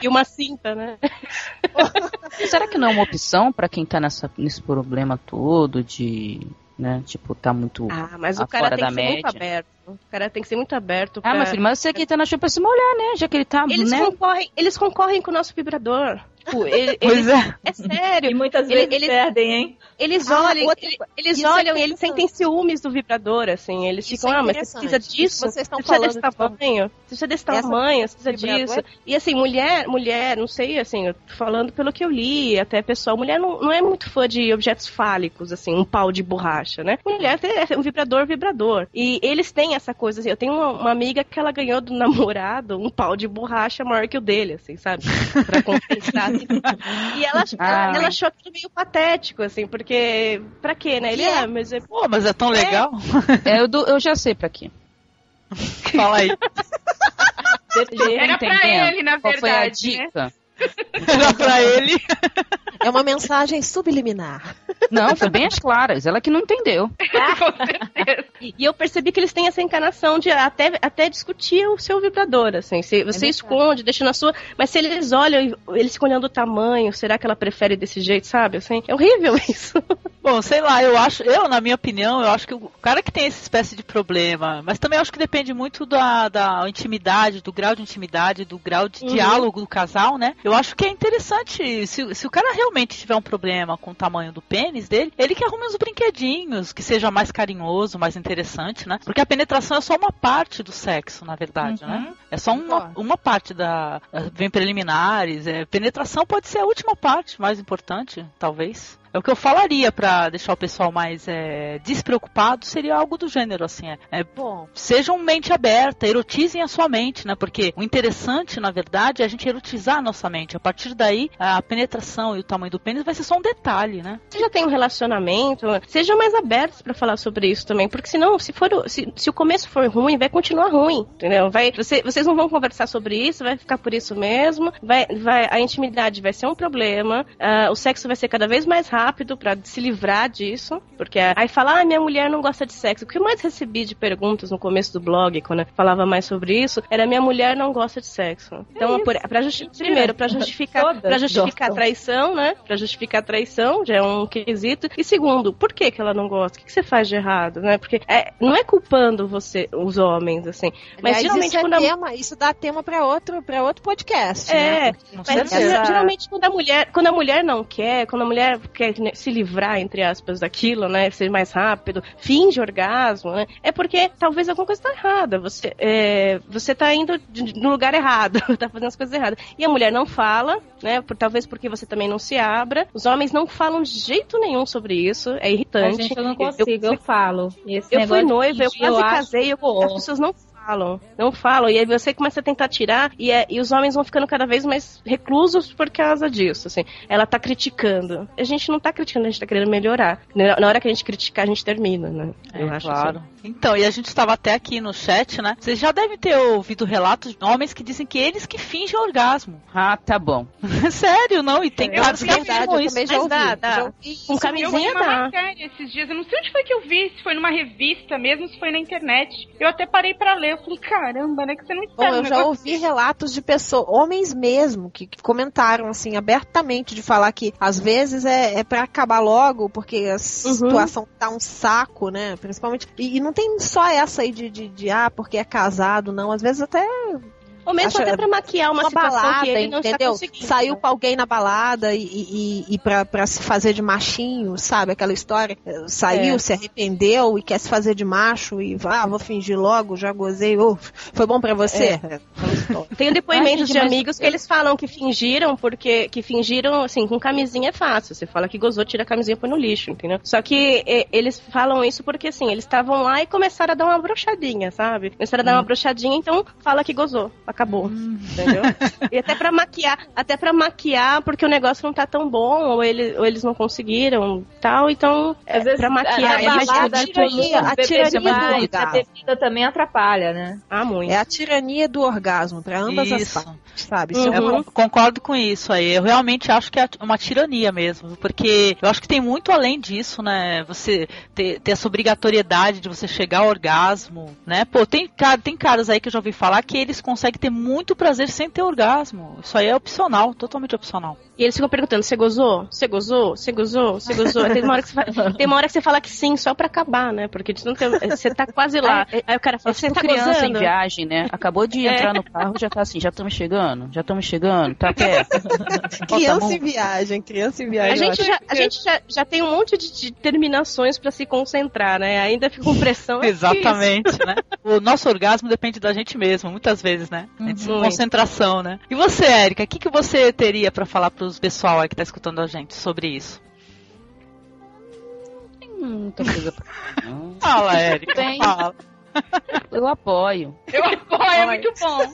E uma cinta, né? Será que não é uma opção pra quem tá nessa, nesse problema todo de, né, tipo, tá muito Ah, mas o cara tem que ser muito média? aberto. O cara tem que ser muito aberto. Pra... Ah, mas filho, mas você que tá na chuva pra se molhar, né? Já que ele tá, Eles, né? concorrem, eles concorrem com o nosso vibrador. Tipo, ele- Pois eles- é. É sério. E muitas Ele- vezes eles- perdem, hein? Eles Ah, olham, outra eles é olham e eles sentem ciúmes do vibrador, assim. Eles Isso ficam, é ah, mas você precisa disso, Vocês estão você precisa desse tamanho, você precisa desse Essa- tamanho, você precisa disso. E assim, mulher, mulher, não sei, assim, eu tô falando pelo que eu li, até pessoal, mulher não, não é muito fã de objetos fálicos, assim, um pau de borracha, né? Mulher é um vibrador, vibrador. E eles têm essa coisa, assim, eu tenho uma, uma amiga que ela ganhou do namorado um pau de borracha maior que o dele, assim, sabe? Pra compensar. E ela, ela, Ah. ela achou aquilo meio patético, assim, porque, pra quê, né? Ele, é? ah, mas é Pô, mas é tão legal. É, eu, do- eu já sei pra quê. Fala aí. Era pra ele, na Qual foi a verdade, né? Era pra ele. É uma mensagem subliminar. Não, foi bem as claras. Ela que não entendeu. Com certeza. E eu percebi que eles têm essa encarnação de até, até discutir o seu vibrador, assim. Se você verdade. esconde, deixa na sua. Mas se eles olham, eles ficam olhando o tamanho, será que ela prefere desse jeito, sabe? Assim, é horrível isso. Bom, sei lá, eu acho, eu, na minha opinião, eu acho que o cara que tem essa espécie de problema, mas também acho que depende muito da, da intimidade, do grau de intimidade, do grau de Uhum. diálogo do casal, né? Eu acho que é interessante, se, se o cara realmente tiver um problema com o tamanho do pênis dele, ele que arrume uns brinquedinhos, que seja mais carinhoso, mais interessante, né? Porque a penetração é só uma parte do sexo, na verdade, né? Uhum. É só uma, uma parte da. Vem preliminares. É, penetração pode ser a última parte, mais importante, talvez. É o que eu falaria pra deixar o pessoal mais é, despreocupado, seria algo do gênero, assim. É, é, Bom, sejam mente aberta, erotizem a sua mente, né? Porque o interessante, na verdade, é a gente erotizar a nossa mente. A partir daí, a penetração e o tamanho do pênis vai ser só um detalhe, né? Você já tem um relacionamento, sejam mais abertos pra falar sobre isso também, porque senão, se for, se, se o começo for ruim, vai continuar ruim, entendeu? Vai, você- vocês não vão conversar sobre isso, vai ficar por isso mesmo, vai, vai, a intimidade vai ser um problema, ah, o sexo vai ser cada vez mais rápido, rápido pra se livrar disso, porque aí fala, ah, minha mulher não gosta de sexo. O que eu mais recebi de perguntas no começo do blog, quando eu falava mais sobre isso, era minha mulher não gosta de sexo. Então, isso? por, pra justi- primeiro, pra justificar, pra justificar a traição, né? Pra justificar a traição, já é um quesito. E segundo, por que que ela não gosta? O que, você faz de errado, né? Porque é, não é culpando você, os homens, assim. Mas Aliás, geralmente isso, é quando a tema, isso dá tema pra outro, pra outro podcast. é, né? mas geralmente quando a mulher, quando a mulher não quer, quando a mulher quer né, se livrar entre aspas daquilo, né, ser mais rápido, finge orgasmo, né, é porque talvez alguma coisa tá errada. Você, é, você tá indo no lugar errado, tá fazendo as coisas erradas. E a mulher não fala, né, por, talvez porque você também não se abra. Os homens não falam de jeito nenhum sobre isso, é A irritante. gente, eu não consigo, eu, falo. E esse Eu fui noiva, eu quase acho casei, eu, as pessoas não falam, não falam. E aí você começa a tentar tirar e, é- e os homens vão ficando cada vez mais reclusos por causa disso, assim. Ela tá criticando. A gente não tá criticando, a gente tá querendo melhorar. Na hora que a gente criticar, a gente termina, né? Eu É, acho claro. assim. Então, e a gente estava até aqui no chat, né? Vocês já devem ter ouvido relatos de homens que dizem que eles que fingem orgasmo. Ah, tá bom. Sério, não? E tem É caras que verdade, afirmam eu isso. já ouvi. dá, dá. já ouvi Com isso. camisinha Eu vi uma dá. matéria esses dias, eu não sei onde foi que eu vi, se foi numa revista mesmo, se foi na internet. Eu até parei pra ler, eu falei, caramba, né, que você não Bom, espera um eu já ouvi relatos de pessoas, homens mesmo, que, que comentaram assim abertamente de falar que às vezes é, é para acabar logo, porque a situação tá um saco, né? Principalmente. E, e não tem só essa aí de, de, de, ah, porque é casado, não. Às vezes até Ou mesmo Acho- até pra maquiar uma, uma situação balada, que ele não está entendeu? Saiu né? pra alguém na balada e, e, e pra, pra se fazer de machinho, sabe? Aquela história. Saiu, É. se arrependeu e quer se fazer de macho e ah, vou fingir logo, já gozei. Oh, foi bom pra você? É. Tenho depoimentos Ai, gente, de mas- amigos que eles falam que fingiram, porque que fingiram, assim, com camisinha é fácil. Você fala que gozou, tira a camisinha e põe no lixo, entendeu? Só que e, eles falam isso porque, assim, eles estavam lá e começaram a dar uma brochadinha, sabe? Começaram a dar uma brochadinha, então fala que gozou, acabou. Entendeu? E até pra maquiar, até pra maquiar, porque o negócio não tá tão bom, ou, ele, ou eles não conseguiram, tal, então, é, Às vezes pra maquiar, a, é a mais balada, difícil. tirania- a beber tirania do demais, a orgasmo. bebida também atrapalha, né? Ah, muito. É a tirania do orgasmo pra ambas as Isso. partes, sabe? É Eu concordo com isso aí. Eu realmente acho que é uma tirania mesmo, porque eu acho que tem muito além disso, né? Você ter, ter essa obrigatoriedade de você chegar ao orgasmo, né? Pô, tem, cara, tem caras aí que eu já ouvi falar que eles conseguem ter muito prazer sem ter orgasmo. Isso aí é opcional, totalmente opcional. E eles ficam perguntando: você gozou? Você gozou? Você gozou? Você gozou? Aí Tem uma, hora que você fala, tem uma hora que você fala que sim, só pra acabar, né? Porque você, não tem, você tá quase lá. É, Aí o cara fala: É você tipo tá criança em gozando? viagem, né? Acabou de É. entrar no carro, já tá assim, já estamos chegando, já estamos chegando, tá perto. Criança em viagem, criança em A viagem. eu gente, já, a gente já, já tem um monte de, de terminações pra se concentrar, né? Ainda fica com pressão. é Exatamente, né? O nosso orgasmo depende da gente mesmo, muitas vezes, né? A gente- Muito. concentração, né? E você, Érica, o que, que você teria pra falar pros pessoal aí que tá escutando a gente sobre isso? Hum, muita coisa pra... Fala, Érica, Tem. fala. Eu apoio. Eu apoio, é muito bom.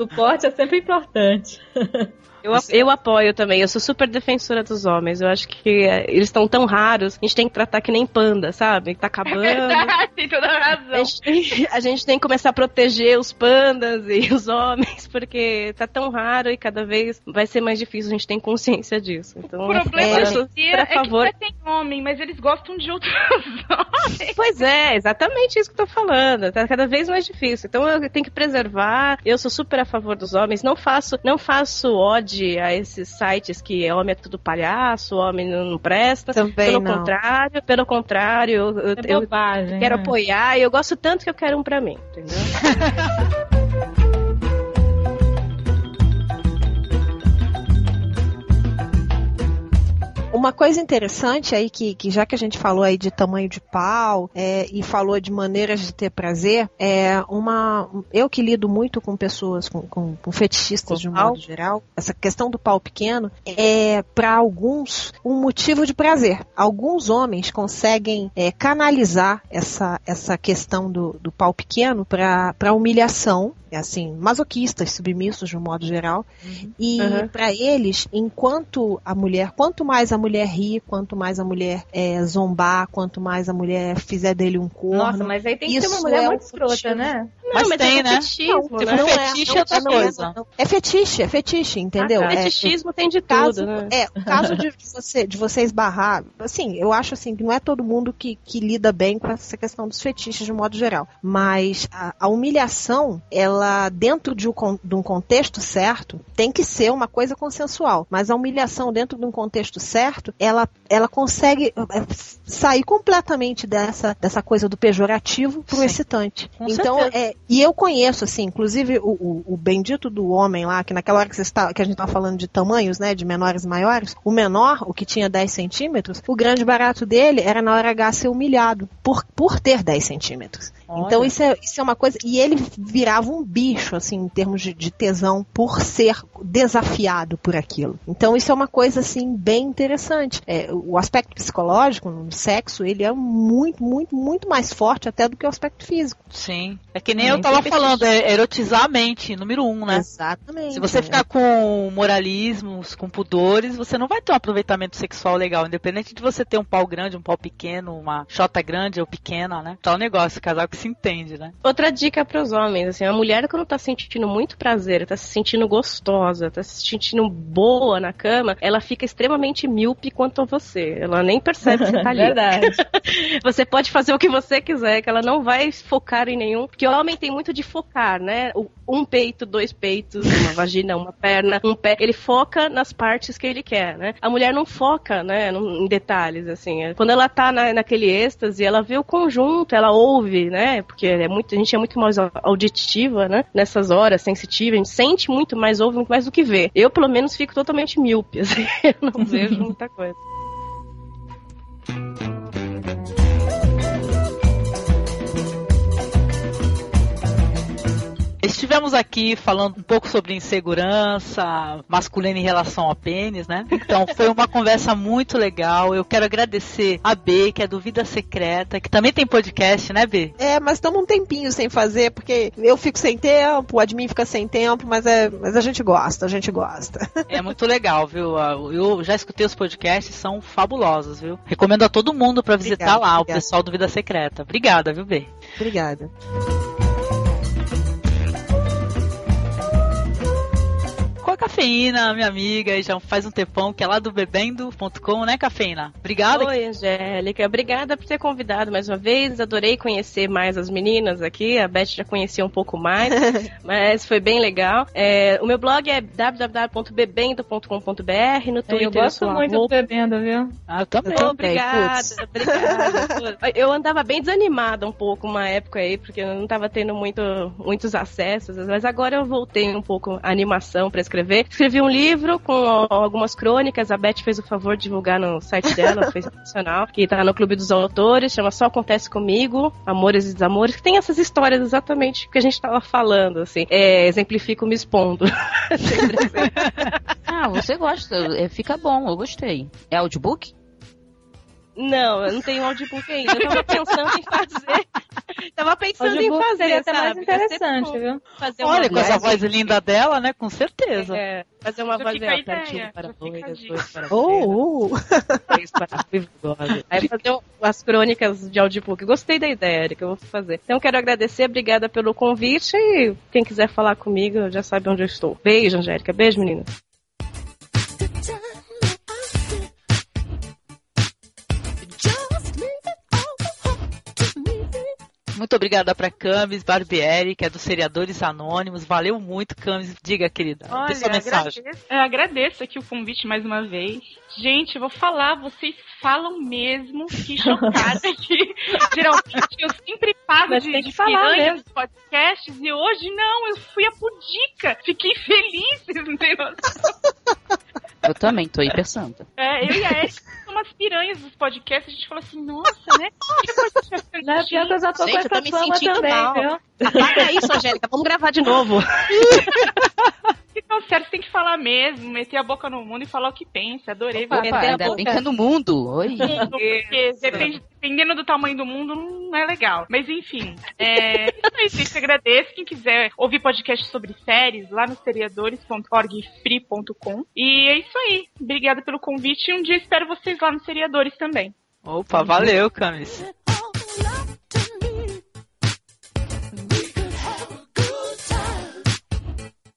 Suporte é sempre importante. Eu, eu apoio também, eu sou super defensora dos homens. Eu acho que é, eles estão tão raros, a gente tem que tratar que nem panda, sabe? Tá acabando. Tem toda a razão. A gente, tem, a gente tem que começar a proteger os pandas e os homens, porque tá tão raro e cada vez vai ser mais difícil, a gente tem consciência disso. Então, O problema eu super a é que favor. até tem homem, mas eles gostam de outros homens. Pois é, exatamente isso que eu tô falando. Tá cada vez mais difícil. Então eu tenho que preservar. Eu sou super a favor dos homens. Não faço, não faço ode a esses sites que homem é tudo palhaço, homem não presta. Também pelo não. contrário, pelo contrário, É eu bobagem. quero né? apoiar e eu gosto tanto que eu quero um pra mim, entendeu? Uma coisa interessante aí, que, que já que a gente falou aí de tamanho de pau é, e falou de maneiras de ter prazer, é uma. Eu que lido muito com pessoas, com, com, com fetichistas de um modo geral, essa questão do pau pequeno é, para alguns, um motivo de prazer. Alguns homens conseguem é, canalizar essa, essa questão do, do pau pequeno para humilhação. É assim, masoquistas, submissos de um modo geral. E Uhum. para eles, enquanto a mulher, quanto mais a mulher rir, quanto mais a mulher é, zombar, quanto mais a mulher fizer dele um corno. Nossa, mas aí tem que ser uma mulher é muito escrota, né? Mas mas tem, é né? fetichismo, Tipo, né? fetiche é outra não coisa. não. É fetiche, é fetiche, entendeu? Ah, tá. É- Fetichismo tem de caso, tudo, né? É, o caso de você, de você esbarrar, assim, eu acho assim que não é todo mundo que, que lida bem com essa questão dos fetiches de modo geral. Mas a, a humilhação, ela, dentro de um, de um contexto certo, tem que ser uma coisa consensual. Mas a humilhação dentro de um contexto certo, ela, ela consegue é, sair completamente dessa, dessa coisa do pejorativo pro Sim. excitante. Com então, certeza. é, e eu conheço, assim, inclusive o, o, o bendito do homem lá, que naquela hora que, você está, que a gente estava falando de tamanhos, né, de menores e maiores, o menor, o que tinha 10 centímetros, o grande barato dele era na hora H ser humilhado por, por ter 10 centímetros. Olha. Então isso é, isso é uma coisa. E ele virava um bicho, assim, em termos de, de tesão, por ser desafiado por aquilo. Então isso é uma coisa, assim, bem interessante. É, o aspecto psicológico no sexo, ele é muito, muito, muito mais forte até do que o aspecto físico. Sim. É que nem Também eu tava falando, é erotizar a mente, número um, né? Exatamente. Se você ficar com moralismos, com pudores, você não vai ter um aproveitamento sexual legal, independente de você ter um pau grande, um pau pequeno, uma chota grande ou pequena, né? Tá o negócio, casal que se entende, né? Outra dica para os homens, assim, a mulher quando tá sentindo muito prazer, tá se sentindo gostosa, tá se sentindo boa na cama, ela fica extremamente míope quanto a você. Ela nem percebe que você tá ali. Verdade. Você pode fazer o que você quiser, que ela não vai focar em nenhum. Porque o homem tem muito de focar, né? O- Um peito, dois peitos, uma vagina, uma perna, um pé. Ele foca nas partes que ele quer, né? A mulher não foca, né? Em detalhes, assim. Quando ela tá na, naquele êxtase, ela vê o conjunto, ela ouve, né? Porque é muito, a gente é muito mais au- auditiva, né? Nessas horas, sensitiva. A gente sente muito mais, ouve muito mais do que vê. Eu, pelo menos, fico totalmente míope, assim. Eu não vejo muita coisa. Estivemos aqui falando um pouco sobre insegurança masculina em relação ao pênis, né? Então foi uma conversa muito legal. Eu quero agradecer a B, que é do Vida Secreta, que também tem podcast, né, B? É, mas estamos um tempinho sem fazer, porque eu fico sem tempo, o admin fica sem tempo, mas, é, mas a gente gosta, a gente gosta. É muito legal, viu? Eu já escutei os podcasts, são fabulosos, viu? Recomendo a todo mundo para visitar Obrigada, lá, o obrigada. pessoal do Vida Secreta. Obrigada, viu, B? Obrigada. Cafeína, minha amiga, e já faz um tempão que é lá do bebendo.com, né, cafeína? Obrigada. Oi, Angélica. Obrigada por ter convidado mais uma vez. Adorei conhecer mais as meninas aqui. A Beth já conhecia um pouco mais, mas foi bem legal. É, o meu blog é www.bebendo.com.br. No Twitter Eu gosto sou muito do bebendo, viu? Ah, eu também. Ô, obrigada, obrigada. Eu andava bem desanimada um pouco uma época aí, porque eu não estava tendo muito, muitos acessos, mas agora eu voltei um pouco a animação para escrever. Escrevi um livro com algumas crônicas, a Beth fez o favor de divulgar no site dela, foi sensacional, que tá no Clube dos Autores, chama Só Acontece Comigo, Amores e Desamores, que tem essas histórias exatamente que a gente estava falando, assim, é, exemplifico me expondo. Ah, você gosta. É, fica bom, eu gostei. É audiobook? Não, eu não tenho audiobook ainda. Eu tava pensando em fazer. Tava pensando Audiobook em fazer, seria até mais interessante, viu? Fazer uma Olha, com essa voz linda dela, né? Com certeza. É, fazer uma voz é, ideia, partido para dois, dois para Oh, três para dois. Aí fazer um- as crônicas de audiobook. Gostei da ideia, Erika, eu vou fazer. Então quero agradecer, obrigada pelo convite e quem quiser falar comigo já sabe onde eu estou. Beijo, Angélica. Beijo, menina. Muito obrigada pra Camis Barbieri, que é dos Seriadores Anônimos. Valeu muito, Camis. Diga, querida. Olha, Dê sua mensagem. agradeço, eu agradeço aqui o convite mais uma vez. Gente, eu vou falar, vocês falam mesmo, que chocada que geralmente eu sempre pago Mas de, falar piranha mesmo. nos podcasts e hoje não, eu fui a pudica. Fiquei feliz, vocês não tem noção. Eu também tô hiper santa. É, eu e a Erika umas piranhas dos podcasts, a gente falou assim, nossa, né? Que podcast Não é pior que eu já tô Gente, com eu tô essa me fama sentindo também, mal. viu? Apaga isso, Angélica. Vamos gravar de novo. Então, sério, você tem que falar mesmo, meter a boca no mundo e falar o que pensa. Adorei. Opa, Meter a boca é no mundo. Oi. Porque depende- dependendo do tamanho do mundo, não é legal. Mas enfim, é isso aí, gente. Agradeço. Quem quiser ouvir podcast sobre séries, lá no seriadores.orgfree.com. E é isso aí. Obrigada pelo convite e um dia espero vocês lá nos Seriadores também. Opa, valeu, Camis.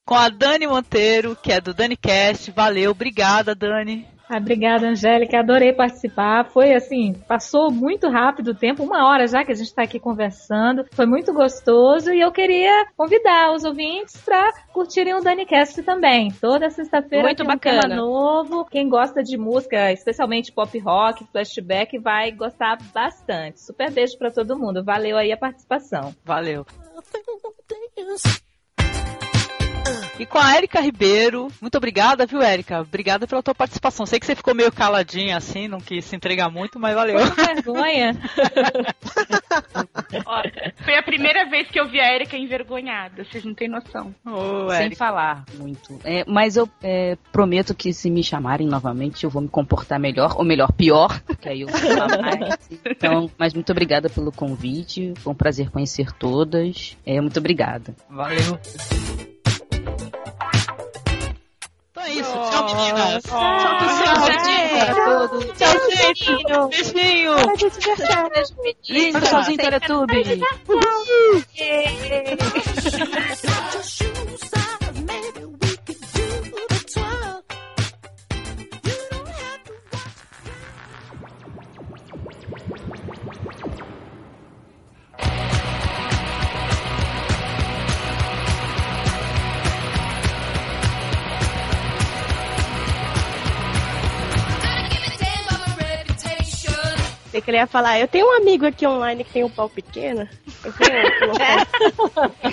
Com a Dani Monteiro, que é do DaniCast. Valeu, obrigada, Dani. Ah, Obrigada, Angélica. Adorei participar. Foi assim, passou muito rápido o tempo, uma hora já que a gente está aqui conversando. Foi muito gostoso e eu queria convidar os ouvintes para curtirem o DaniCast também. Toda sexta-feira Muito tem um bacana. tema novo. Quem gosta de música, especialmente pop rock, flashback, vai gostar bastante. Super beijo para todo mundo. Valeu aí a participação. Valeu. E com a Érica Ribeiro, muito obrigada, viu, Érica? Obrigada pela tua participação. Sei que você ficou meio caladinha assim, não quis se entregar muito, mas valeu. Com vergonha. Ó, foi a primeira vez que eu vi a Erika envergonhada, vocês não têm noção. Ô, Sem Érica. falar muito. É, mas eu é, prometo que se me chamarem novamente, eu vou me comportar melhor, ou melhor, pior, que aí eu vou falar mais. Então, mas muito obrigada pelo convite. Foi um prazer conhecer todas. É, muito obrigada. Valeu. Então é isso. Tchau, meninas. Solta o seu Tchau, Tchau, gente. Beijinho. Lindo, tchauzinho, Teletubbies. Sei que ele ia falar, eu tenho um amigo aqui online que tem um pau pequeno. Eu vou colocar,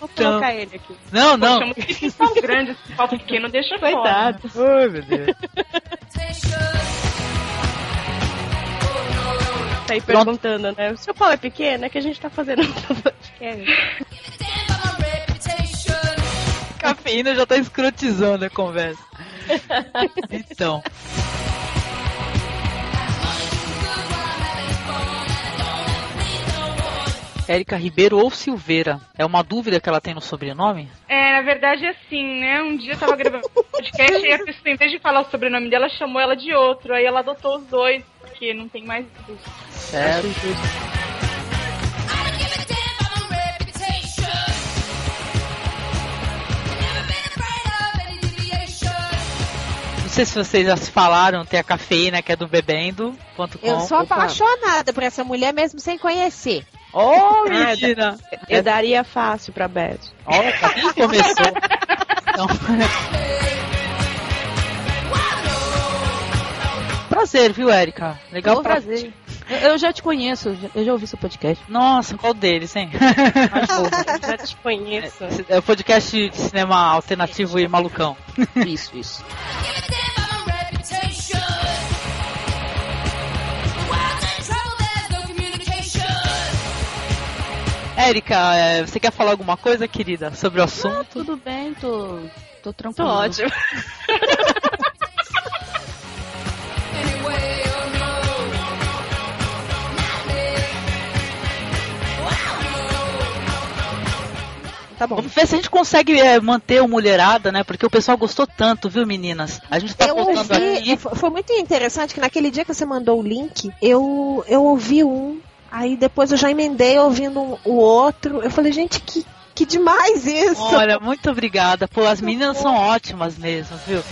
vou colocar ele aqui. Não, não. Poxa, mas que tão grande esse pau pequeno, deixa Coitado. Ai, meu Deus. Tá aí perguntando, né? O seu pau é pequeno? É que a gente tá fazendo um podcast. Cafeína já tá escrotizando a conversa. Então. Érica Ribeiro ou Silveira? É uma dúvida que ela tem no sobrenome? É, na verdade é assim, né? Um dia eu tava gravando um podcast e a pessoa, em vez de falar o sobrenome dela, chamou ela de outro. Aí ela adotou os dois, porque não tem mais isso. Certo. Não sei se vocês já se falaram, tem a cafeína que é do bebendo.com. Eu sou apaixonada por essa mulher mesmo sem conhecer. Oh, Ah, menina! Eu daria fácil pra Beth. Olha, nem começou. Então... Prazer, viu, Érica? Legal prazer. Eu, eu já te conheço, eu já- eu já ouvi seu podcast. Nossa, qual deles, hein? Já te conheço. É o podcast de cinema alternativo e malucão. Isso, isso. Érica, é, você quer falar alguma coisa, querida, sobre o Ah, assunto? tudo bem, tô, tô Tô tranquilo. ótimo. Tá bom. Vamos ver se a gente consegue é, manter o mulherada, né? Porque o pessoal gostou tanto, viu, meninas? A gente tá Eu voltando ouvi, aqui. fo- foi muito interessante que naquele dia que você mandou o link, eu, eu ouvi um, aí depois eu já emendei ouvindo um- o outro. Eu falei, gente, que, que demais isso! Olha, muito obrigada. Pô, as meninas são ótimas mesmo, viu?